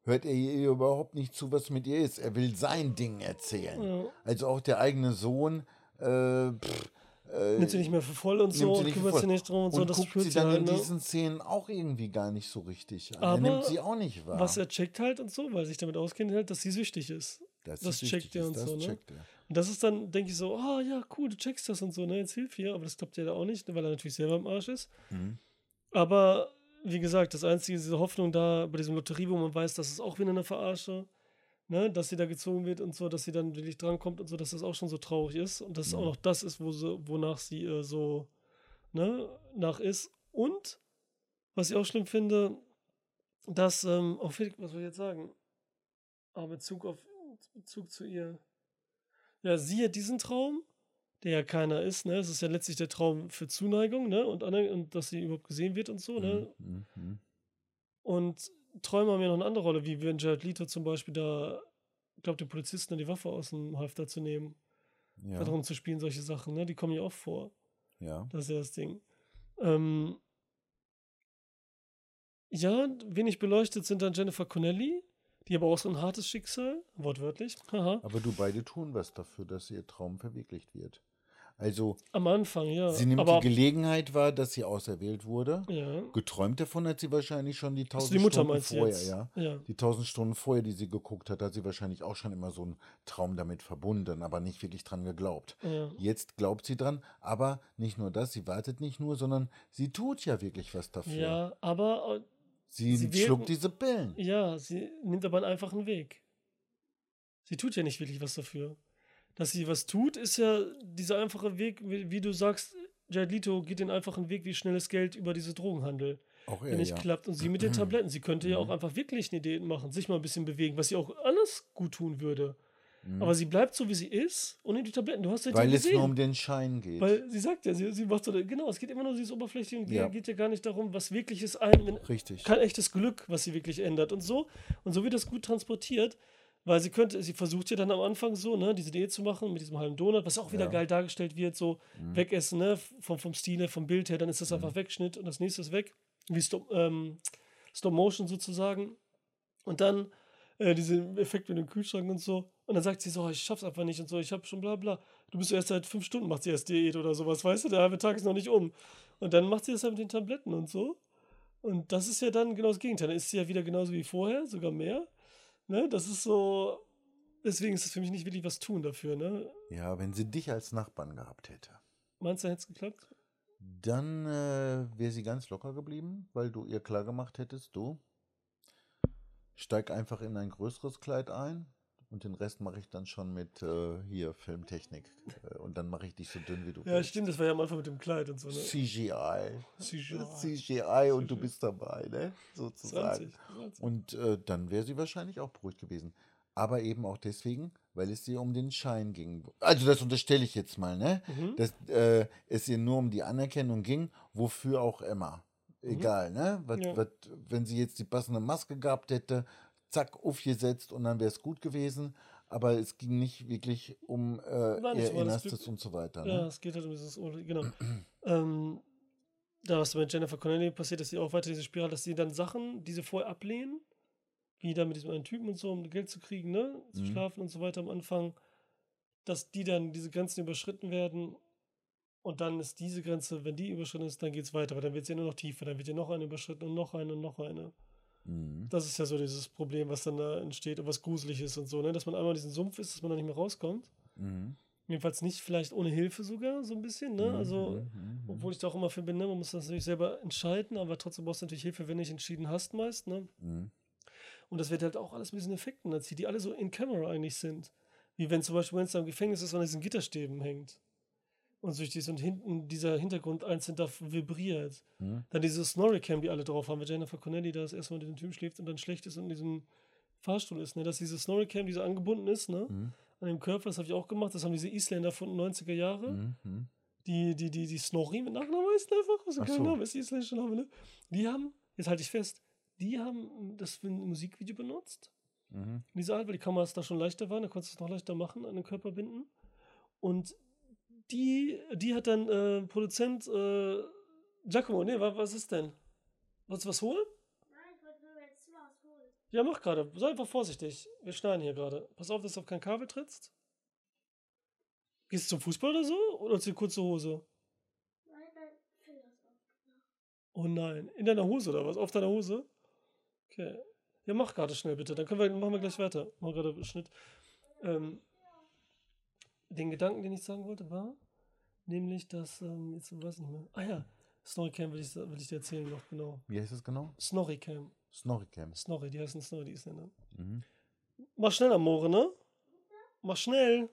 hört er ihr überhaupt nicht zu, was mit ihr ist. Er will sein Ding erzählen. Ja. Also auch der eigene Sohn, äh, pff, äh, Nimmt sie nicht mehr für voll und so sie und nicht kümmert voll. sich nicht drum und, so. und Das guckt sie sie dann halt, in ne? diesen Szenen auch irgendwie gar nicht so richtig an. Aber er nimmt sie auch nicht wahr. Was er checkt halt und so, weil sich damit auskennt, halt, dass sie süchtig ist. Das sie checkt er ist, und das so, ne? checkt er. Und das ist dann, denke ich so, ah ja, cool, du checkst das und so, ne, jetzt hilf hier. Aber das klappt ja da auch nicht, weil er natürlich selber im Arsch ist. Mhm. Aber wie gesagt, das Einzige ist diese Hoffnung da bei diesem Lotterie, wo man weiß, dass es auch wieder eine Verarsche, ne, dass sie da gezogen wird und so, dass sie dann wirklich drankommt und so, dass das auch schon so traurig ist und dass es auch Mhm. noch das ist, wo sie, wonach sie äh, so, ne, nach ist. Und, was ich auch schlimm finde, dass, ähm, auf, was soll ich jetzt sagen? Aber Bezug auf, Bezug zu ihr. Ja, sie hat diesen Traum, der ja keiner ist, ne? Es ist ja letztlich der Traum für Zuneigung, ne? Und, und dass sie überhaupt gesehen wird und so, ne? Mhm. Mhm. Und Träume haben ja noch eine andere Rolle, wie wenn Jared Leto zum Beispiel da, ich glaube, den Polizisten die Waffe aus dem Halfter zu nehmen, Ja, darum zu spielen, solche Sachen, ne? Die kommen ja auch vor. ja. Das ist ja das Ding. Ähm, ja, wenig beleuchtet sind dann Jennifer Connelly, die aber auch so ein hartes Schicksal, wortwörtlich, haha, Aber du beide tun was dafür, dass ihr Traum verwirklicht wird. Also, am Anfang, ja. sie nimmt aber, die Gelegenheit wahr, dass sie auserwählt wurde. ja. Geträumt davon hat sie wahrscheinlich schon die Also tausend Mutter Stunden vorher, ja. Ja. Die tausend Stunden vorher, die sie geguckt hat, hat sie wahrscheinlich auch schon immer so einen Traum damit verbunden, aber nicht wirklich dran geglaubt. ja. Jetzt glaubt sie dran, aber nicht nur das, sie wartet nicht nur, sondern sie tut ja wirklich was dafür. Ja, aber sie sie schluckt diese Pillen. ja, sie nimmt aber einen einfachen Weg. Sie tut ja nicht wirklich was dafür. Dass sie was tut, ist ja dieser einfache Weg, wie, wie du sagst, Jared Leto geht den einfachen Weg wie schnelles Geld über diese Drogenhandel, Auch er, nicht ja. klappt. Und sie mit den Tabletten, sie könnte ja auch Mhm. einfach wirklich eine Idee machen, sich mal ein bisschen bewegen, was sie auch alles gut tun würde. Mhm. Aber sie bleibt so, wie sie ist, ohne die Tabletten. Du hast ja die Weil es gesehen. nur um den Schein geht. Weil sie sagt ja, sie, sie macht so, genau, es geht immer nur um dieses Oberflächliche und Ja. geht ja gar nicht darum, was wirklich ist ein, wenn, Richtig. kein echtes Glück, was sie wirklich ändert und so. Und so wird das gut transportiert, weil sie könnte, sie versucht ja dann am Anfang so, ne, diese Idee zu machen mit diesem halben Donut, was auch wieder Ja. geil dargestellt wird, so Mhm. wegessen, ne, vom, vom Stil her, vom Bild her, dann ist das einfach Wegschnitt und das nächste ist weg, wie Stop, ähm, Stop Motion sozusagen. Und dann äh, diese Effekt mit dem Kühlschrank und so. Und dann sagt sie so, oh, ich schaff's einfach nicht und so, ich hab schon bla bla. Du bist erst seit fünf Stunden, macht sie erst Diät oder sowas, weißt du, der halbe Tag ist noch nicht um. Und dann macht sie das halt mit den Tabletten und so. Und das ist ja dann genau das Gegenteil. Dann ist sie ja wieder genauso wie vorher, sogar mehr. Ne? Das ist so. Deswegen ist es für mich nicht wirklich was tun dafür. Ne? Ja, wenn sie dich als Nachbarn gehabt hätte, Meinst du, hätte es geklappt? dann äh, wäre sie ganz locker geblieben, weil du ihr klar gemacht hättest, du steig einfach in ein größeres Kleid ein und den Rest mache ich dann schon mit äh, hier Filmtechnik äh, und dann mache ich dich so dünn wie du Ja, willst. stimmt, das war ja am Anfang mit dem Kleid und so. Ne? CGI. CGI. CGI und du bist dabei, ne? Sozusagen. 20. 20. Und äh, dann wäre sie wahrscheinlich auch beruhigt gewesen. Aber eben auch deswegen, weil es ihr um den Schein ging. Also das unterstelle ich jetzt mal, ne? Mhm. Dass äh, es ihr nur um die Anerkennung ging, wofür auch immer. Egal, ne? Was, Mhm. Ja. was, wenn sie jetzt die passende Maske gehabt hätte, zack, aufgesetzt und dann wäre es gut gewesen. Aber es ging nicht wirklich um äh, ihr das Innerstes und so weiter. Ja, Ne? es geht halt um dieses, Ohne- genau. ähm, da was mit Jennifer Connelly passiert, dass sie auch weiter diese Spirale, dass sie dann Sachen, die sie vorher ablehnen, wie da mit diesem einen Typen und so, um Geld zu kriegen, ne, zu Mhm. schlafen und so weiter am Anfang, dass die dann diese Grenzen überschritten werden und dann ist diese Grenze, wenn die überschritten ist, dann geht es weiter, weil dann wird sie ja nur noch tiefer, dann wird ja noch eine überschritten und noch eine und noch eine. Mhm. Das ist ja so dieses Problem, was dann da entsteht und was gruselig ist und so, ne, dass man einmal in diesen Sumpf ist, dass man da nicht mehr rauskommt. Mhm. Jedenfalls nicht vielleicht ohne Hilfe sogar, so ein bisschen, ne, also... Mhm. Obwohl ich da auch immer für bin, ne? man muss das natürlich selber entscheiden, aber trotzdem brauchst du natürlich Hilfe, wenn du nicht entschieden hast meist. Ne? Mhm. Und das wird halt auch alles mit diesen Effekten erzählt, die alle so in Camera eigentlich sind. Wie wenn zum Beispiel Wednesday im Gefängnis ist und an diesen Gitterstäben hängt. Und so durch und hinten dieser Hintergrund einzeln da vibriert. Mhm. Dann diese Snorri-Cam, die alle drauf haben, wenn Jennifer Connelly da das erste Mal in diesem Typen schläft und dann schlecht ist und in diesem Fahrstuhl ist, ne? Dass diese Snorri-Cam, die so angebunden ist, ne? Mhm. An dem Körper, das habe ich auch gemacht, das haben diese Isländer von den 90er Jahre Mhm. Mhm. die, die, die, die Snorri mit Nachnamen heißt einfach, was ein so. Name ist, die isländische Name, ne? Die haben, jetzt halte ich fest, die haben das für ein Musikvideo benutzt. Mhm. Diese Art, weil die Kameras da schon leichter waren, da konntest du es noch leichter machen, an den Körper binden. Und die, die hat dann äh, Produzent äh, Giacomo, nee, wa- was ist denn? Wolltest du was holen? Nein, ich wollte nur jetzt was holen. Ja, mach gerade. Sei einfach vorsichtig. Wir schneiden hier gerade. Pass auf, dass du auf kein Kabel trittst. Gehst du zum Fußball oder so? Oder zu kurze Hose? Nein, dein Finger ist aufgegangen. Oh nein. In deiner Hose oder was? Auf deiner Hose? Okay. Ja, mach gerade schnell bitte. Dann können wir, machen wir gleich weiter. Machen gerade Schnitt. Ähm, den Gedanken, den ich sagen wollte, war nämlich, dass, ähm, jetzt weiß ich nicht mehr. Ah ja, Snorri-Cam will ich, will ich dir erzählen noch, genau. Wie heißt das genau? Snorri-Cam. Snorricam. Snorri, die heißen Snorri, die Isländer. Mhm. Mach schnell, Amore, ne? Mach schnell.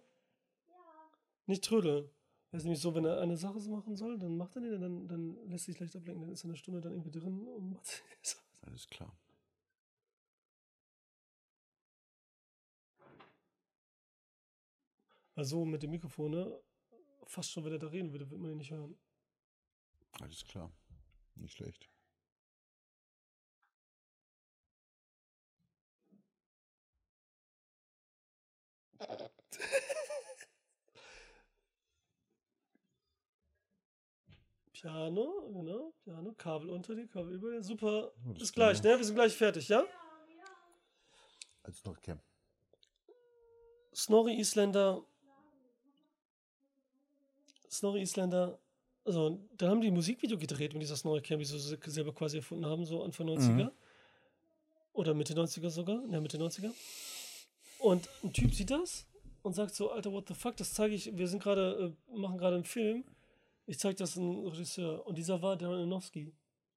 Nicht trödeln. Das ist nämlich so, wenn er eine Sache so machen soll, dann macht er den, dann, dann lässt sich leicht ablenken, dann ist er eine Stunde dann irgendwie drin und macht Alles klar. Also mit dem Mikrofon, ne? Fast schon, wenn er da reden würde, wird man ihn nicht hören. Alles klar. Nicht schlecht. Piano, genau, Piano, Kabel unter dir, Kabel über dir. Super, Oh, das bis gleich, ja. ne? Wir sind gleich fertig, ja? Als Snorricam. Snorri Isländer. Snorri Isländer. Also, dann haben die ein Musikvideo gedreht mit dieser Snorri Cam, die sie so selber quasi erfunden haben, so Anfang 90er. Oder Mitte 90er sogar. Ja, Mitte 90er. Und ein Typ sieht das und sagt so, Alter, what the fuck, das zeige ich, wir sind gerade, äh, machen gerade einen Film. Ich zeige das einem Regisseur. Und dieser war Darren Aronofsky.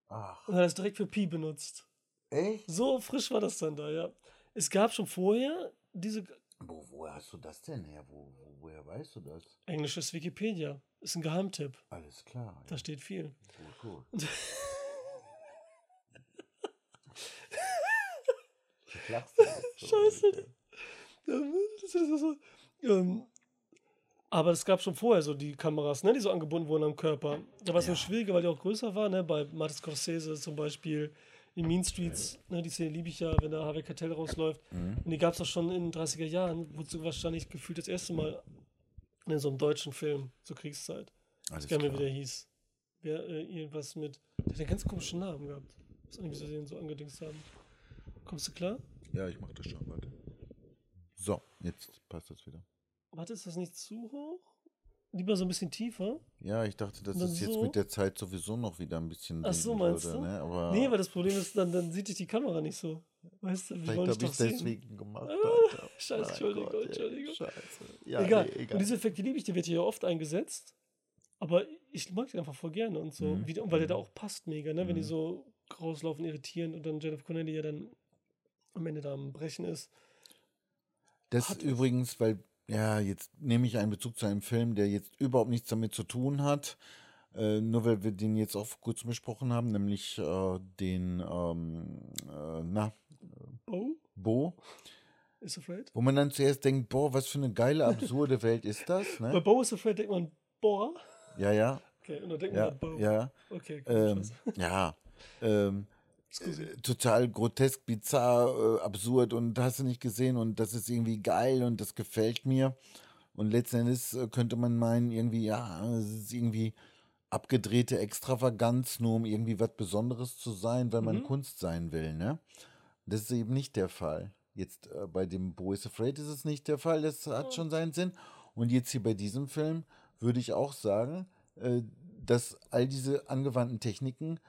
Ach. Und er hat es direkt für Pi benutzt. Echt? So frisch war das dann da, ja. Es gab schon vorher diese Wo, woher hast du das denn her? Wo, wo, woher weißt du das? englisches Wikipedia. Ist ein Geheimtipp. Alles klar. Da steht viel. Gut, gut. Scheiße. So. Ähm, aber es gab schon vorher so die Kameras, ne, die so angebunden wurden am Körper. Da war es nur Ja. schwieriger, weil die auch größer war, ne? Bei Martin Scorsese zum Beispiel. In Mean Streets, ne, die Szene liebe ich ja, wenn da Harvey Keitel rausläuft. Mhm. Und die gab es auch schon in den 30er Jahren, wozu wahrscheinlich gefühlt das erste Mal in so einem deutschen Film zur Kriegszeit. Alles Ich gar nicht mehr, wie klar. der hieß. Wer äh, irgendwas mit. Der hat einen ganz komischen Namen gehabt. Das irgendwie so den so angedingst haben. Kommst du klar? Ja, ich mach das schon, warte. So, jetzt passt das wieder. Warte, ist das nicht zu hoch? Lieber so ein bisschen tiefer? Ja, ich dachte, dass Dann es jetzt so? mit der Zeit sowieso noch wieder ein bisschen Ach so, meinst würde, du? Ne? Aber Nee, weil das Problem ist, dann, dann sieht dich die Kamera nicht so. Weißt du, wir vielleicht wollen dich habe doch ich sehen. deswegen gemacht. Ah, Alter. Scheiße, Mein Entschuldigung, Gott, ey, Entschuldigung. Scheiße. Ja, egal. Nee, egal. Und diese Effekte liebe ich, die wird hier oft eingesetzt. Aber ich mag die einfach voll gerne und so. Mhm. Wie, weil der da auch passt mega, ne? Wenn die Mhm. so rauslaufen, irritierend und dann Jennifer Connelly ja dann am Ende da am Brechen ist. Das Hat- übrigens, weil, ja, jetzt nehme ich einen Bezug zu einem Film, der jetzt überhaupt nichts damit zu tun hat. Äh, nur weil wir den jetzt auch kurzem besprochen haben, nämlich äh, den, ähm, äh, na, Oh, Bo, is afraid? wo man dann zuerst denkt, boah, was für eine geile, absurde Welt ist das, Bei ne? Bo is afraid denkt man, boah. Ja, ja, Okay, und dann denkt ja, man Bo. ja, Okay, gut, ähm, ja, ähm. Äh, total grotesk, bizarr, äh, absurd und hast du nicht gesehen und das ist irgendwie geil und das gefällt mir. Und letzten Endes äh, könnte man meinen, irgendwie, ja, es ist irgendwie abgedrehte Extravaganz, nur um irgendwie was Besonderes zu sein, weil man Mhm. Kunst sein will, ne? Das ist eben nicht der Fall. Jetzt äh, bei dem Boy is Afraid ist es nicht der Fall, das hat schon seinen Sinn. Und jetzt hier bei diesem Film würde ich auch sagen, äh, dass all diese angewandten Techniken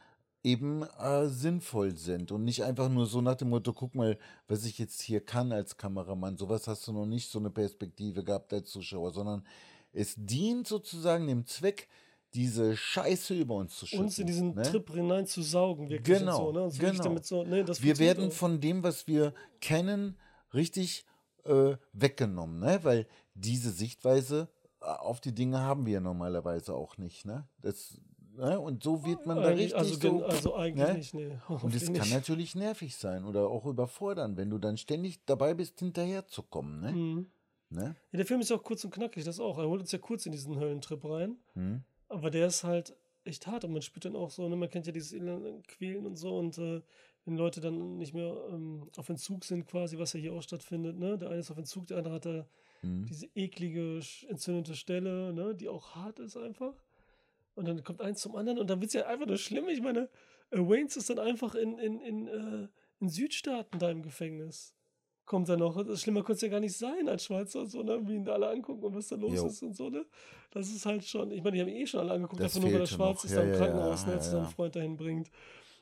eben äh, sinnvoll sind und nicht einfach nur so nach dem Motto, guck mal, was ich jetzt hier kann als Kameramann. Sowas hast du noch nicht, so eine Perspektive gehabt als Zuschauer, sondern es dient sozusagen dem Zweck, diese Scheiße über uns zu schütten. uns in diesen ne? Trip hinein zu saugen, wirklich Genau, so, ne? Uns genau. damit so, ne, das wir werden auch. von dem, was wir kennen, richtig äh, weggenommen, ne? Weil diese Sichtweise äh, auf die Dinge haben wir normalerweise auch nicht, ne? Das, ne? Und so wird man da Eigentlich- richtig also, so. also eigentlich ne? nicht, nee. Und es kann nicht. natürlich nervig sein oder auch überfordern, wenn du dann ständig dabei bist, hinterherzukommen, ne? Mhm. ne? Ja, der Film ist ja auch kurz und knackig, das auch. Er holt uns ja kurz in diesen Höllentrip rein. Hm? Aber der ist halt echt hart und man spürt dann auch so, ne, man kennt ja dieses Quälen und so und äh, wenn Leute dann nicht mehr ähm, auf Entzug sind quasi, was ja hier auch stattfindet, ne, der eine ist auf Entzug, der andere hat da Hm? diese eklige, entzündete Stelle, ne, die auch hart ist einfach. Und dann kommt eins zum anderen und dann wird es ja einfach nur schlimm. Ich meine, äh, Waynes ist dann einfach in, in, in, äh, in Südstaaten da im Gefängnis. Kommt dann noch. Das schlimmer könnte es ja gar nicht sein als Schweizer, so, ne? Wie ihn da alle angucken und was da los Jo. ist und so, ne? Das ist halt schon, ich meine, die haben eh schon alle angeguckt, Das einfach nur weil er fehlte schwarz ist Ja, da im ja, Krankenhaus, ja, ne, als er ja, seinen. Freund dahin bringt.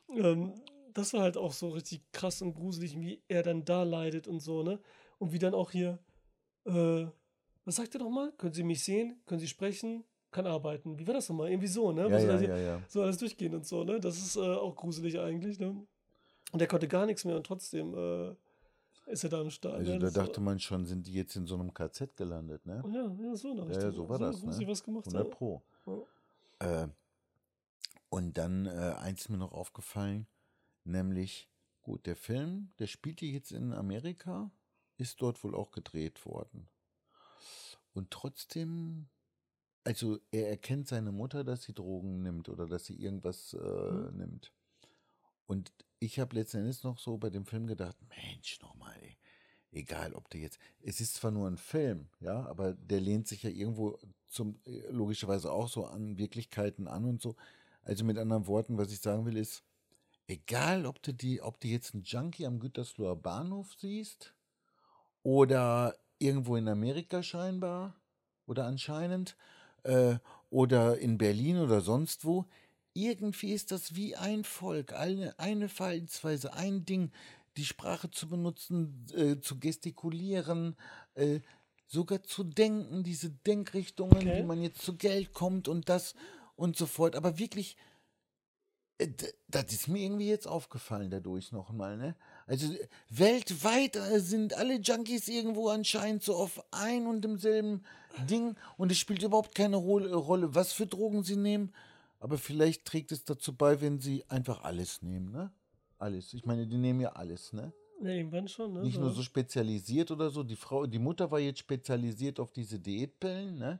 Ähm, das war halt auch so richtig krass und gruselig, wie er dann da leidet und so, ne? Und wie dann auch hier, äh, was sagt er nochmal? Können Sie mich sehen? Können Sie sprechen? Kann arbeiten. Wie war das nochmal? Irgendwie so, ne? Ja, ja, ja, ja. So alles durchgehen und so, ne? Das ist äh, auch gruselig eigentlich, ne? Und er konnte gar nichts mehr und trotzdem äh, ist er da am Start. Also ne? da Das dachte man schon, sind die jetzt in so einem KZ gelandet, ne? ja, ja, so eine Ja, so war das, Haben ne? sie was gemacht, 100 ja. Pro. Äh, und dann äh, eins ist mir noch aufgefallen, nämlich, gut, der Film, der spielt hier jetzt in Amerika, ist dort wohl auch gedreht worden. Und trotzdem, also er erkennt seine Mutter, dass sie Drogen nimmt oder dass sie irgendwas äh, Mhm. nimmt. Und ich habe letzten Endes noch so bei dem Film gedacht, Mensch, nochmal, ey. Egal, ob der jetzt, es ist zwar nur ein Film, ja, aber der lehnt sich ja irgendwo zum, äh, logischerweise auch so an Wirklichkeiten an und so. Also mit anderen Worten, was ich sagen will, ist, egal, ob du die, ob du jetzt einen Junkie am Gütersloher Bahnhof siehst oder irgendwo in Amerika scheinbar oder anscheinend äh, oder in Berlin oder sonst wo, irgendwie ist das wie ein Volk, eine, eine Verhaltensweise, ein Ding, die Sprache zu benutzen, äh, zu gestikulieren, äh, sogar zu denken, diese Denkrichtungen, Okay. wie man jetzt zu Geld kommt und das und so fort. Aber wirklich, äh, das ist mir irgendwie jetzt aufgefallen dadurch nochmal, ne? Also äh, weltweit äh, sind alle Junkies irgendwo anscheinend so auf ein und demselben Ding und es spielt überhaupt keine Ro- Rolle, was für Drogen sie nehmen. Aber vielleicht trägt es dazu bei, wenn sie einfach alles nehmen, ne? Alles. Ich meine, die nehmen ja alles, ne? Ja, irgendwann schon, ne? Nicht nur so spezialisiert oder so. Die Frau, die Mutter war jetzt spezialisiert auf diese Diätpillen, ne?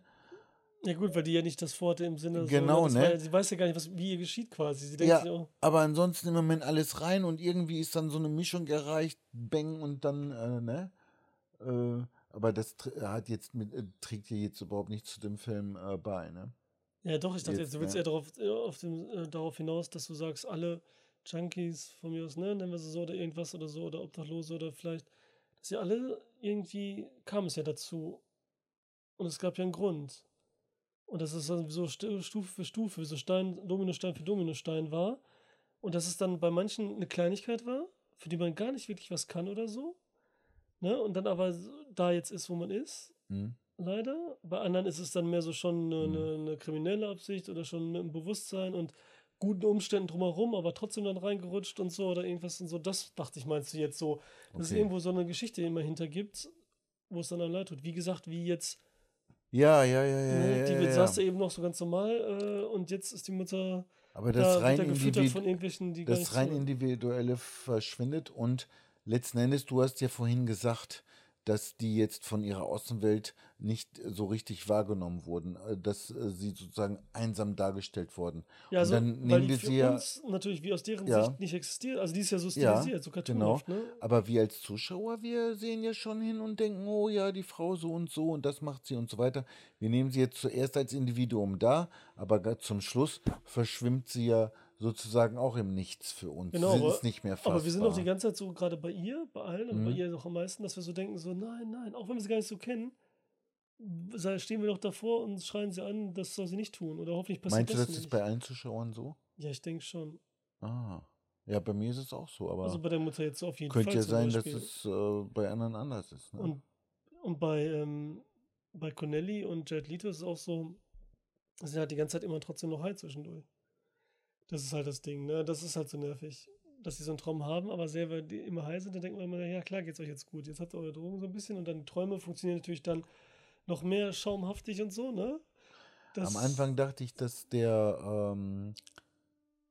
Ja, gut, weil die ja nicht das vorhatte im Sinne Genau, so, ne? War, ja- sie weiß ja gar nicht, was, wie ihr geschieht quasi. Sie denkt Ja, sich auch, aber ansonsten im Moment alles rein und irgendwie ist dann so eine Mischung erreicht, Bang und dann, äh, ne? Äh, aber das tr- hat jetzt mit, äh, trägt ja jetzt überhaupt nicht zu dem Film äh, bei, ne? Ja, doch, ich dachte Jetzt, jetzt, du willst ja. eher darauf, äh, auf dem, äh, darauf hinaus, dass du sagst, alle Junkies von mir aus, ne, nennen wir sie so oder irgendwas oder so, oder Obdachlose oder vielleicht, dass sie alle irgendwie kam es ja dazu. Und es gab ja einen Grund. Und dass es dann so Stu- Stufe für Stufe, wie so Stein, Dominostein für Dominostein war. Und dass es dann bei manchen eine Kleinigkeit war, für die man gar nicht wirklich was kann oder so. Ne? Und dann aber da jetzt ist, wo man ist Hm? leider. Bei anderen ist es dann mehr so schon eine, Mhm. eine, kriminelle Absicht oder schon mit dem Bewusstsein und guten Umständen drumherum, aber trotzdem dann reingerutscht und so oder irgendwas und so. Das dachte ich, meinst du jetzt so, dass es Okay. irgendwo so eine Geschichte immer hinter gibt, wo es dann einem leid tut. Wie gesagt, wie jetzt, Ja, ja, ja, ja. ne, die ja, wird ja. saß da eben noch so ganz normal äh, und jetzt ist die Mutter Aber da das wird rein, gefüttert individ von irgendwelchen, die gar das rein so- individuelle verschwindet und letzten Endes, du hast ja vorhin gesagt, dass die jetzt von ihrer Außenwelt nicht so richtig wahrgenommen wurden, äh, dass äh, sie sozusagen einsam dargestellt wurden. Ja, also, dann weil nehmen die wir sie ja, natürlich wie aus deren Ja. Sicht nicht existiert. Also die ist ja so Ja, stilisiert, so genau. cartoonhaft, ne? Aber wir als Zuschauer, wir sehen ja schon hin und denken, oh ja, die Frau so und so und das macht sie und so weiter. Wir nehmen sie jetzt zuerst als Individuum da, aber zum Schluss verschwimmt sie ja sozusagen auch im Nichts für uns. Genau, aber, ist nicht mehr fassbar. aber wir sind auch die ganze Zeit so, gerade bei ihr, bei allen, aber bei Mhm. ihr noch am meisten, dass wir so denken, so, nein, nein, auch wenn wir sie gar nicht so kennen, stehen wir doch davor und schreien sie an, das soll sie nicht tun. Oder hoffentlich passiert Meinst du, das das ist nicht. bei allen Zuschauern so? Ja, ich denke schon. Ah. Ja, bei mir ist es auch so, aber Also bei der Mutter jetzt auf jeden könnte Fall. ja zum sein, dass Beispiel. es äh, bei anderen anders ist. Ne? Und, und bei, ähm, bei Connelly und Jared Leto ist es auch so, sie sind halt die ganze Zeit immer trotzdem noch high zwischendurch. Das ist halt das Ding, ne? Das ist halt so nervig. Dass sie so einen Traum haben, aber selber die immer high sind, dann denkt man immer, ja klar geht's euch jetzt gut. Jetzt habt ihr eure Drogen so ein bisschen und dann die Träume funktionieren natürlich dann noch mehr schaumhaftig und so, ne? Das, Am Anfang dachte ich, dass der, ähm,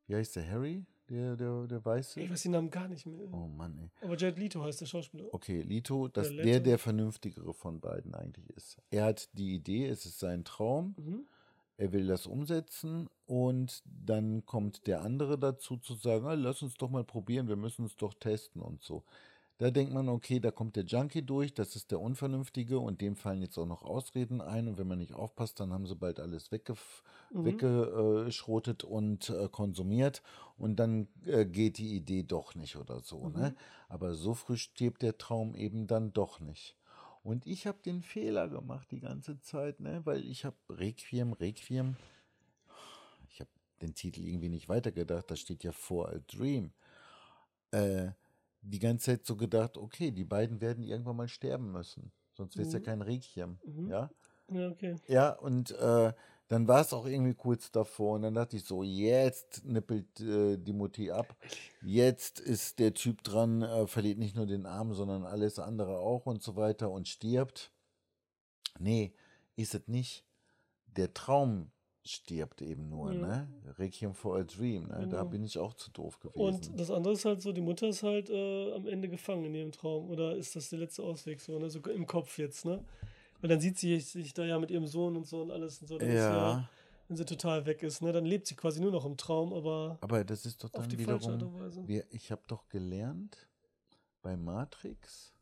wie heißt der, Harry? Der, der, der Weiße? Ich weiß den Namen gar nicht mehr. Oh Mann, ey. Aber Jared Leto heißt der Schauspieler. Okay, Lito, dass Leto. der der vernünftigere von beiden eigentlich ist. Er hat die Idee, es ist sein Traum, Mhm. Er will das umsetzen und dann kommt der andere dazu zu sagen, "Ah, lass uns doch mal probieren, wir müssen es doch testen und so. Da denkt man, okay, da kommt der Junkie durch, das ist der Unvernünftige und dem fallen jetzt auch noch Ausreden ein und wenn man nicht aufpasst, dann haben sie bald alles Mhm. weggeschrotet und äh, konsumiert und dann äh, geht die Idee doch nicht oder so. Ne? Mhm. Aber so früh stirbt der Traum eben dann doch nicht. Und ich habe den Fehler gemacht die ganze Zeit, ne? weil ich habe Requiem, Requiem, ich habe den Titel irgendwie nicht weitergedacht, da steht ja For a Dream. Äh, die ganze Zeit so gedacht, okay, die beiden werden irgendwann mal sterben müssen, sonst wäre es ja Mhm. kein Requiem. Mhm. Ja? Ja, okay. Ja, und äh, dann war es auch irgendwie kurz davor und dann dachte ich so, jetzt nippelt äh, die Mutti ab. Jetzt ist der Typ dran, äh, verliert nicht nur den Arm, sondern alles andere auch und so weiter und stirbt. Nee, ist es nicht. Der Traum stirbt eben nur, Ja. ne? Requiem for a Dream, ne? Da Genau. bin ich auch zu doof gewesen. Und das andere ist halt so, die Mutter ist halt äh, am Ende gefangen in ihrem Traum. Oder ist das der letzte Ausweg so, ne? So im Kopf jetzt, ne? Weil dann sieht sie sich da ja mit ihrem Sohn und so und alles und so. Sie ja, wenn sie total weg ist, ne? Dann lebt sie quasi nur noch im Traum, aber aber das ist doch dann wiederum. Wir, ich habe doch gelernt bei Matrix,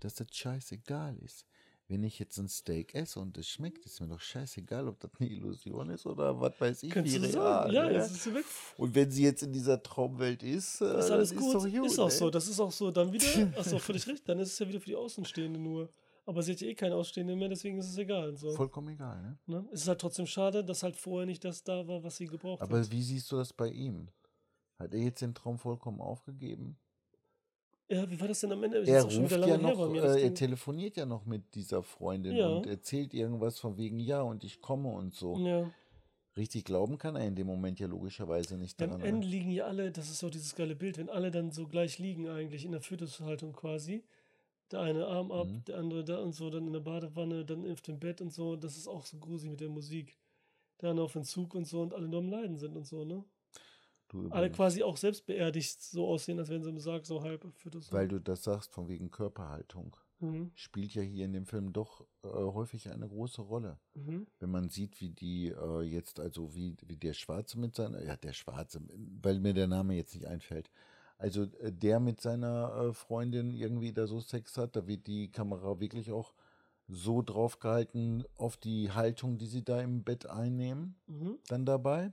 dass das scheißegal ist. Wenn ich jetzt ein Steak esse und es schmeckt, ist mir doch scheißegal, ob das eine Illusion ist oder was weiß ich, Könntest wie real. sagen. Ja, ne? jetzt ist sie weg. Und wenn sie jetzt in dieser Traumwelt ist, äh, Ist alles gut. ist gut. ist auch ne? so. Das ist auch so. Dann wieder, hast du auch völlig recht, dann ist es ja wieder für die Außenstehende nur. Aber sie hat ja eh keine Ausstehende mehr, deswegen ist es egal. So. Vollkommen egal, ne? Ne? Es ist halt trotzdem schade, dass halt vorher nicht das da war, was sie gebraucht Aber hat. wie siehst du das bei ihm? Hat er jetzt den Traum vollkommen aufgegeben? Ja, wie war das denn am Ende? Das Er auch ruft ja noch, mir, äh, er telefoniert ja noch mit dieser Freundin Ja. und erzählt irgendwas von wegen, ja, und ich komme und so. Ja. Richtig glauben kann er in dem Moment ja logischerweise nicht daran. am Ende liegen ja alle, das ist so dieses geile Bild, wenn alle dann so gleich liegen eigentlich in der Fötushaltung quasi. Der eine Arm ab, Mhm. der andere da und so, dann in der Badewanne, dann auf dem Bett und so. Das ist auch so gruselig mit der Musik. Dann auf den Zug und so und alle nur am Leiden sind und so, ne? Alle quasi auch selbst beerdigt so aussehen, als wären sie im Sarg so halb Fötus. weil du das sagst, von wegen Körperhaltung, Mhm. spielt ja hier in dem Film doch äh, häufig eine große Rolle. Mhm. Wenn man sieht, wie die äh, jetzt, also wie, wie der Schwarze mit seiner, ja, der Schwarze, weil mir der Name jetzt nicht einfällt. Also äh, der mit seiner äh, Freundin irgendwie da so Sex hat, da wird die Kamera wirklich auch so drauf gehalten auf die Haltung, die sie da im Bett einnehmen. Mhm. dann dabei,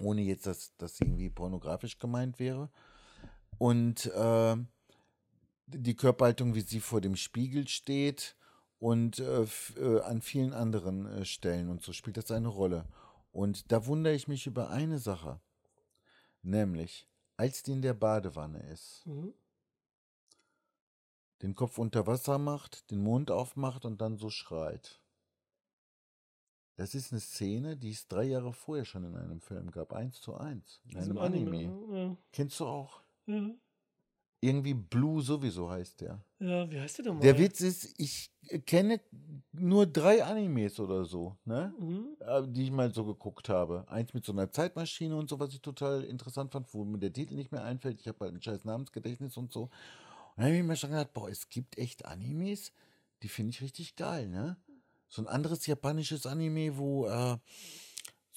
ohne jetzt, dass das irgendwie pornografisch gemeint wäre. Und äh, die Körperhaltung, wie sie vor dem Spiegel steht und äh, äh, an vielen anderen Stellen und so spielt das eine Rolle. Und da wundere ich mich über eine Sache, nämlich als die in der Badewanne ist, Mhm. den Kopf unter Wasser macht, den Mund aufmacht und dann so schreit. Das ist eine Szene, die es drei Jahre vorher schon in einem Film gab, eins zu eins, in einem im Anime. Ja. Kennst du auch? Ja. Irgendwie Blue sowieso heißt der. ja, wie heißt der denn mal? Der Witz ist, ich kenne nur drei Animes oder so, ne? Mhm. Äh, Die ich mal so geguckt habe. Eins mit so einer Zeitmaschine und so, was ich total interessant fand, wo mir der Titel nicht mehr einfällt. Ich habe halt ein scheiß Namensgedächtnis und so. Und dann habe ich mir schon gedacht, boah, es gibt echt Animes, die finde ich richtig geil, ne? So ein anderes japanisches Anime, wo äh,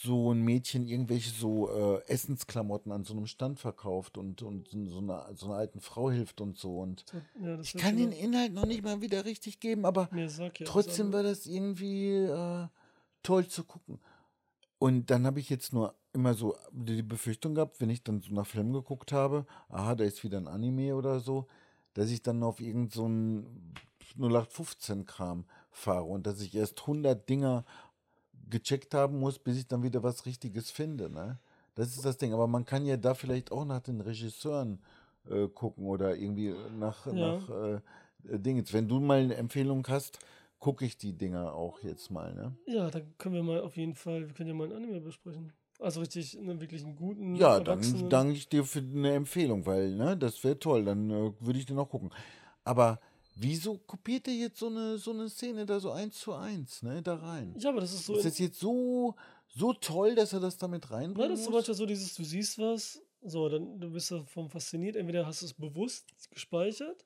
so ein Mädchen irgendwelche so äh, Essensklamotten an so einem Stand verkauft und, und so, einer, so einer alten Frau hilft und so. Und ja, ich kann den Inhalt noch nicht mal wieder richtig geben, aber trotzdem also, war das irgendwie äh, toll zu gucken. Und dann habe ich jetzt nur immer so die Befürchtung gehabt, wenn ich dann so nach Filmen geguckt habe, aha, da ist wieder ein Anime oder so, dass ich dann auf irgend so ein 0815-Kram fahre und dass ich erst 100 Dinger gecheckt haben muss, bis ich dann wieder was Richtiges finde. Ne? Das ist das Ding. Aber man kann ja da vielleicht auch nach den Regisseuren äh, gucken oder irgendwie nach, Ja. nach äh, Dingens. Wenn du mal eine Empfehlung hast, gucke ich die Dinger auch jetzt mal. Ne? Ja, dann können wir mal auf jeden Fall, wir können ja mal ein Anime besprechen. Also richtig, einen wirklich einen guten, Ja, dann danke ich dir für eine Empfehlung, weil ne, das wäre toll. Dann äh, würde ich den auch gucken. Aber wieso kopiert er jetzt so eine, so eine Szene da so eins zu eins ne, da rein? Ja, aber das ist so. ist das jetzt so, so toll, dass er das damit reinbringt? das ist zum Beispiel so dieses, du siehst was, so, dann du bist davon fasziniert. Entweder hast du es bewusst gespeichert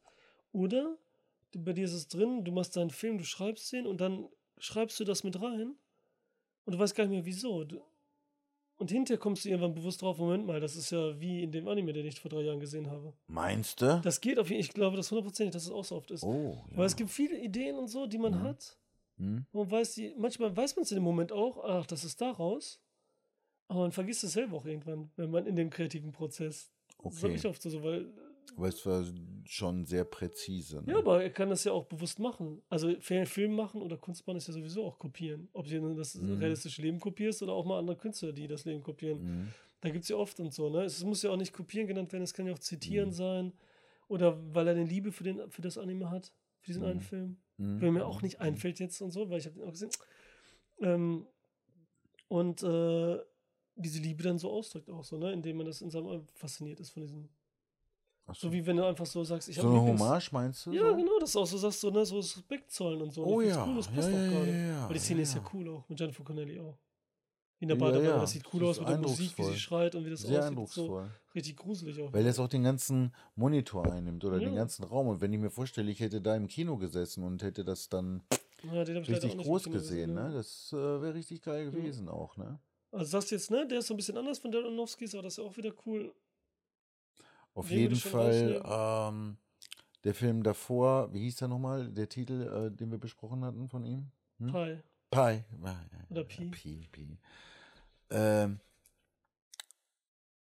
oder du, bei dir ist es drin, du machst deinen Film, du schreibst den und dann schreibst du das mit rein und du weißt gar nicht mehr wieso. Du, und hinterher kommst du irgendwann bewusst drauf, Moment mal, das ist ja wie in dem Anime, den ich vor drei Jahren gesehen habe. Meinst du? Das geht auf jeden Fall, ich glaube, das hundertprozentig, dass es auch so oft ist. oh, ja. Weil es gibt viele Ideen und so, die man Mhm. hat. Hm? Man weiß die, manchmal weiß man es in dem Moment auch, ach, das ist daraus. Aber man vergisst es selber auch irgendwann, wenn man in dem kreativen Prozess. Das ist Okay. ich oft so, weil. Aber es war schon sehr präzise. Ne? Ja, aber er kann das ja auch bewusst machen. Also Fi- Film machen oder Kunst machen ist ja sowieso auch kopieren. Ob du das Mhm. realistische Leben kopierst oder auch mal andere Künstler, die das Leben kopieren. Mhm. Da gibt es ja oft und so, ne? Es muss ja auch nicht kopieren genannt werden, es kann ja auch zitieren Mhm. sein. Oder weil er eine Liebe für, den, für das Anime hat, für diesen einen Mhm. Film. Mhm. Wenn mir auch nicht einfällt jetzt und so, weil ich habe den auch gesehen. Ähm, und äh, diese Liebe dann so ausdrückt auch so, ne? Indem man das in seinem fasziniert ist von diesem. Ach So wie wenn du einfach so sagst, ich so habe eine Lieblings- Hommage meinst du? Ja, so? genau, das ist auch so sagst, so, ne, so Respekt zollen und so. Und Oh ja. Cool, das passt ja, auch ja, gerade. ja, Weil die Szene ist ja cool auch, mit Jennifer Connelly auch. In der Badewanne, ja, das sieht cool das aus mit der Musik, wie sie schreit und wie das Sehr aussieht. So eindrucksvoll. richtig gruselig auch. Weil das auch den ganzen Monitor einnimmt oder den ganzen Raum. Und wenn ich mir vorstelle, ich hätte da im Kino gesessen und hätte das dann ja, den hab ich leider richtig groß gesehen, ja. ne? Das äh, wäre richtig geil gewesen auch, ne? Also sagst du jetzt, ne, der ist so ein bisschen anders von der Aronofskis, aber das ist ja auch wieder cool. Auf jeden Fall ähm, der Film davor, wie hieß der nochmal, der Titel, äh, den wir besprochen hatten von ihm? Hm? Pi. Pi. Ja, Oder Pi. Pi, Pi. Ähm,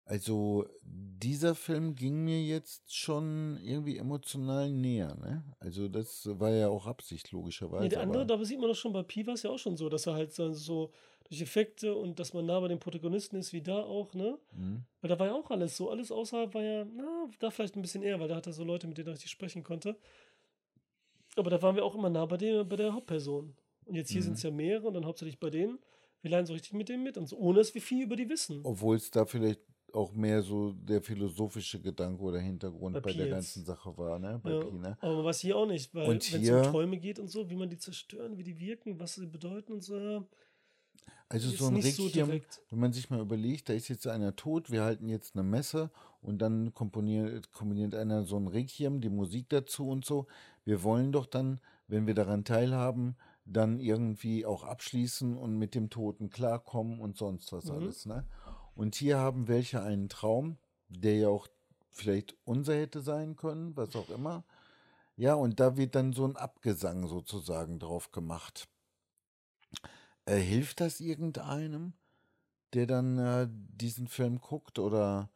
also dieser Film ging mir jetzt schon irgendwie emotional näher, ne? Also das war ja auch Absicht, logischerweise. Nee, der andere, da sieht man doch schon bei Pi war es ja auch schon so, dass er halt so durch Effekte und dass man nah bei den Protagonisten ist, wie da auch, ne? Hm? Weil da war ja auch alles so, alles außerhalb war ja, na, da vielleicht ein bisschen eher, weil da hat er so Leute, mit denen er richtig sprechen konnte. Aber da waren wir auch immer nah bei, dem, bei der Hauptperson. Und jetzt hier Mhm. sind es ja mehrere und dann hauptsächlich bei denen. Wir leiden so richtig mit denen mit und so, ohne dass wir viel über die wissen. Obwohl es da vielleicht auch mehr so der philosophische Gedanke oder Hintergrund Bei bei, der ganzen Sache war, ne? Bei Ja, Pi, ne? aber man weiß hier auch nicht, weil wenn es um Träume geht und so, wie man die zerstören, wie die wirken, was sie bedeuten und so, Also so ein so Requiem, direkt. wenn man sich mal überlegt, da ist jetzt einer tot, wir halten jetzt eine Messe und dann komponiert, komponiert einer so ein Requiem, die Musik dazu und so. Wir wollen doch dann, wenn wir daran teilhaben, dann irgendwie auch abschließen und mit dem Toten klarkommen und sonst was Mhm. alles. Ne? Und hier haben welche einen Traum, der ja auch vielleicht unser hätte sein können, was auch immer. Ja, und da wird dann so ein Abgesang sozusagen drauf gemacht. Äh, hilft das irgendeinem, der dann äh, diesen Film guckt oder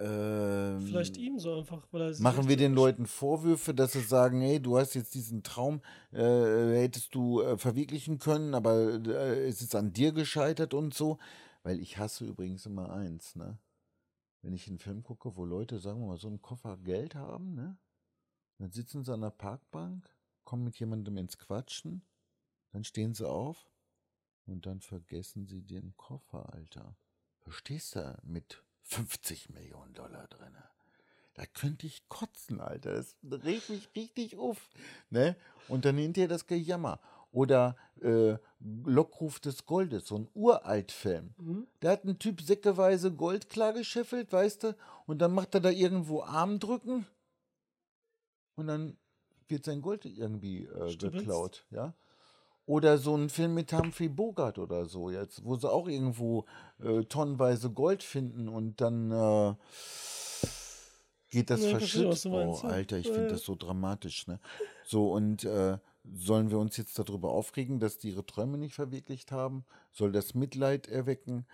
ähm, Vielleicht ihm so einfach, weil er Machen wir den Leuten Vorwürfe, dass sie sagen, hey, du hast jetzt diesen Traum, äh, hättest du äh, verwirklichen können, aber äh, es ist an dir gescheitert und so. Weil ich hasse übrigens immer eins, ne? Wenn ich einen Film gucke, wo Leute, sagen wir mal, so einen Koffer Geld haben, ne? Dann sitzen sie an der Parkbank, kommen mit jemandem ins Quatschen, dann stehen sie auf und dann vergessen sie den Koffer, Alter. Verstehst du? Mit 50 Millionen Dollar drinne. Da könnte ich kotzen, Alter. Das regt mich richtig auf. Ne? Und dann hinterher das Gejammer. Oder äh, Lockruf des Goldes, so ein Uraltfilm. Mhm. Da hat ein Typ säckeweise Gold klar gescheffelt, weißt du? Und dann macht er da irgendwo Arm drücken. und dann wird sein Gold irgendwie äh, geklaut, ja. Oder so ein Film mit Humphrey Bogart oder so, jetzt, wo sie auch irgendwo äh, tonnenweise Gold finden und dann äh, geht das Ja, verschüttet. Oh. Alter, ich Ja, finde das so dramatisch, ne? So, und äh, sollen wir uns jetzt darüber aufregen, dass die ihre Träume nicht verwirklicht haben? Soll das Mitleid erwecken?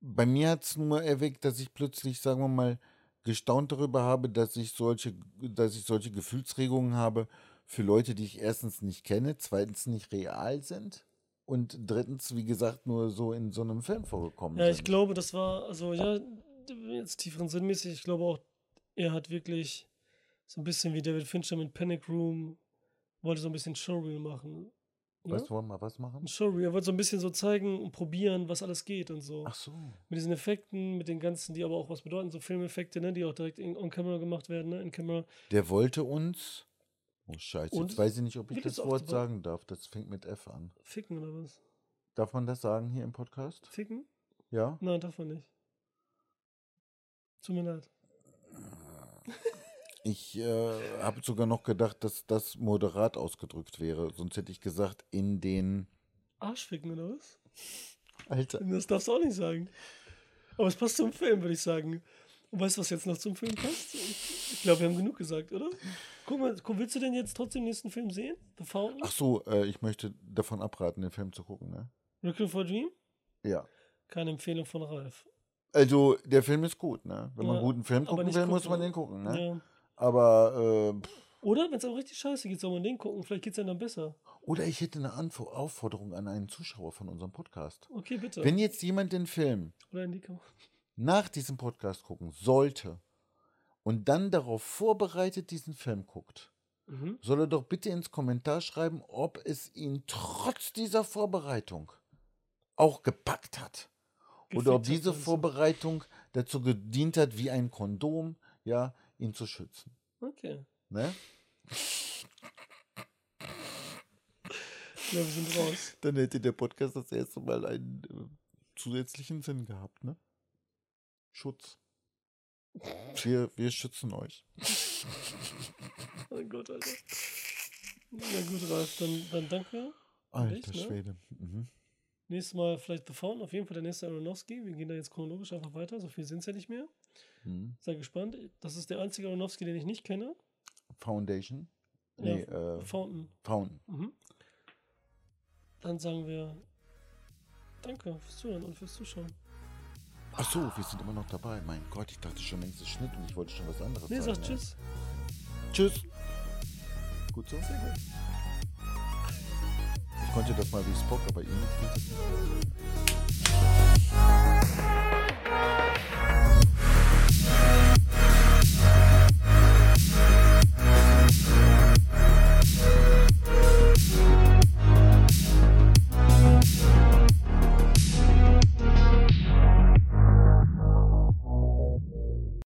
Bei mir hat es nur erweckt, dass ich plötzlich, sagen wir mal, gestaunt darüber habe, dass ich solche, dass ich solche Gefühlsregungen habe für Leute, die ich erstens nicht kenne, zweitens nicht real sind und drittens, wie gesagt, nur so in so einem Film vorgekommen Ja, ich sind. glaube, das war, also ja, jetzt tieferen sinnmäßig, ich glaube auch, er hat wirklich so ein bisschen wie David Fincher mit Panic Room, wollte so ein bisschen Showreel machen. Ne? Was wollen wir was machen? Ein Showreel, er wollte so ein bisschen so zeigen und probieren, was alles geht und so. Ach so. Mit diesen Effekten, mit den ganzen, die aber auch was bedeuten, so Filmeffekte, ne, die auch direkt in, on camera gemacht werden, ne, in Camera. Der wollte uns. Oh Scheiße, Und? jetzt weiß ich nicht, ob ich das Wort sagen darf. Das fängt mit F an. Ficken oder was? Darf man das sagen hier im Podcast? Ficken? Ja? Nein, darf man nicht. Tut mir leid. Ich äh, habe sogar noch gedacht, dass das moderat ausgedrückt wäre. Sonst hätte ich gesagt, in den. Arschficken oder was? Alter. Das darfst du auch nicht sagen. Aber es passt zum Film, würde ich sagen. Und weißt du, was jetzt noch zum Film passt? Ich glaube, wir haben genug gesagt, oder? Guck mal, willst du denn jetzt trotzdem den nächsten Film sehen? The Fountain? Ach so, äh, ich möchte davon abraten, den Film zu gucken, ne? Requiem for a Dream? Ja. Keine Empfehlung von Ralf. Also, der Film ist gut, ne? Wenn man Ja, einen guten Film gucken will, muss gucken. man den gucken, ne? Ja. Aber, äh, Oder, wenn es auch richtig scheiße geht, soll man den gucken. Vielleicht geht es dann besser. oder ich hätte eine Anf Aufforderung an einen Zuschauer von unserem Podcast. Okay, bitte. Wenn jetzt jemand den Film nach diesem Podcast gucken sollte und dann darauf vorbereitet diesen Film guckt, Mhm. soll er doch bitte ins Kommentar schreiben, ob es ihn trotz dieser Vorbereitung auch gepackt hat. Oder ob diese? Vorbereitung dazu gedient hat, wie ein Kondom, ja, ihn zu schützen. Okay. Ne? Ja, wir sind raus. Dann hätte der Podcast das erste Mal einen äh, zusätzlichen Sinn gehabt, ne? Schutz. Wir, wir schützen euch. Oh Gott, Alter. Na gut, Ralf, dann, dann danke. Alter Echt, ne? Schwede. Mhm. Nächstes Mal vielleicht The Fountain, auf jeden Fall der nächste Aronofsky. Wir gehen da jetzt chronologisch einfach weiter, so viel sind es ja nicht mehr. Mhm. Sei gespannt. Das ist der einzige Aronofsky, den ich nicht kenne. Foundation. Ja, Nee, äh, The Fountain. Fountain. Mhm. Dann sagen wir Danke fürs Zuhören und fürs Zuschauen. Ach so, wir sind immer noch dabei. Mein Gott, ich dachte schon längst ist Schnitt und ich wollte schon was anderes Nee, sagen. sag ja. Tschüss. Tschüss. Gut so? Sehr gut. Ich konnte das mal wie Spock, aber irgendwie geht das nicht.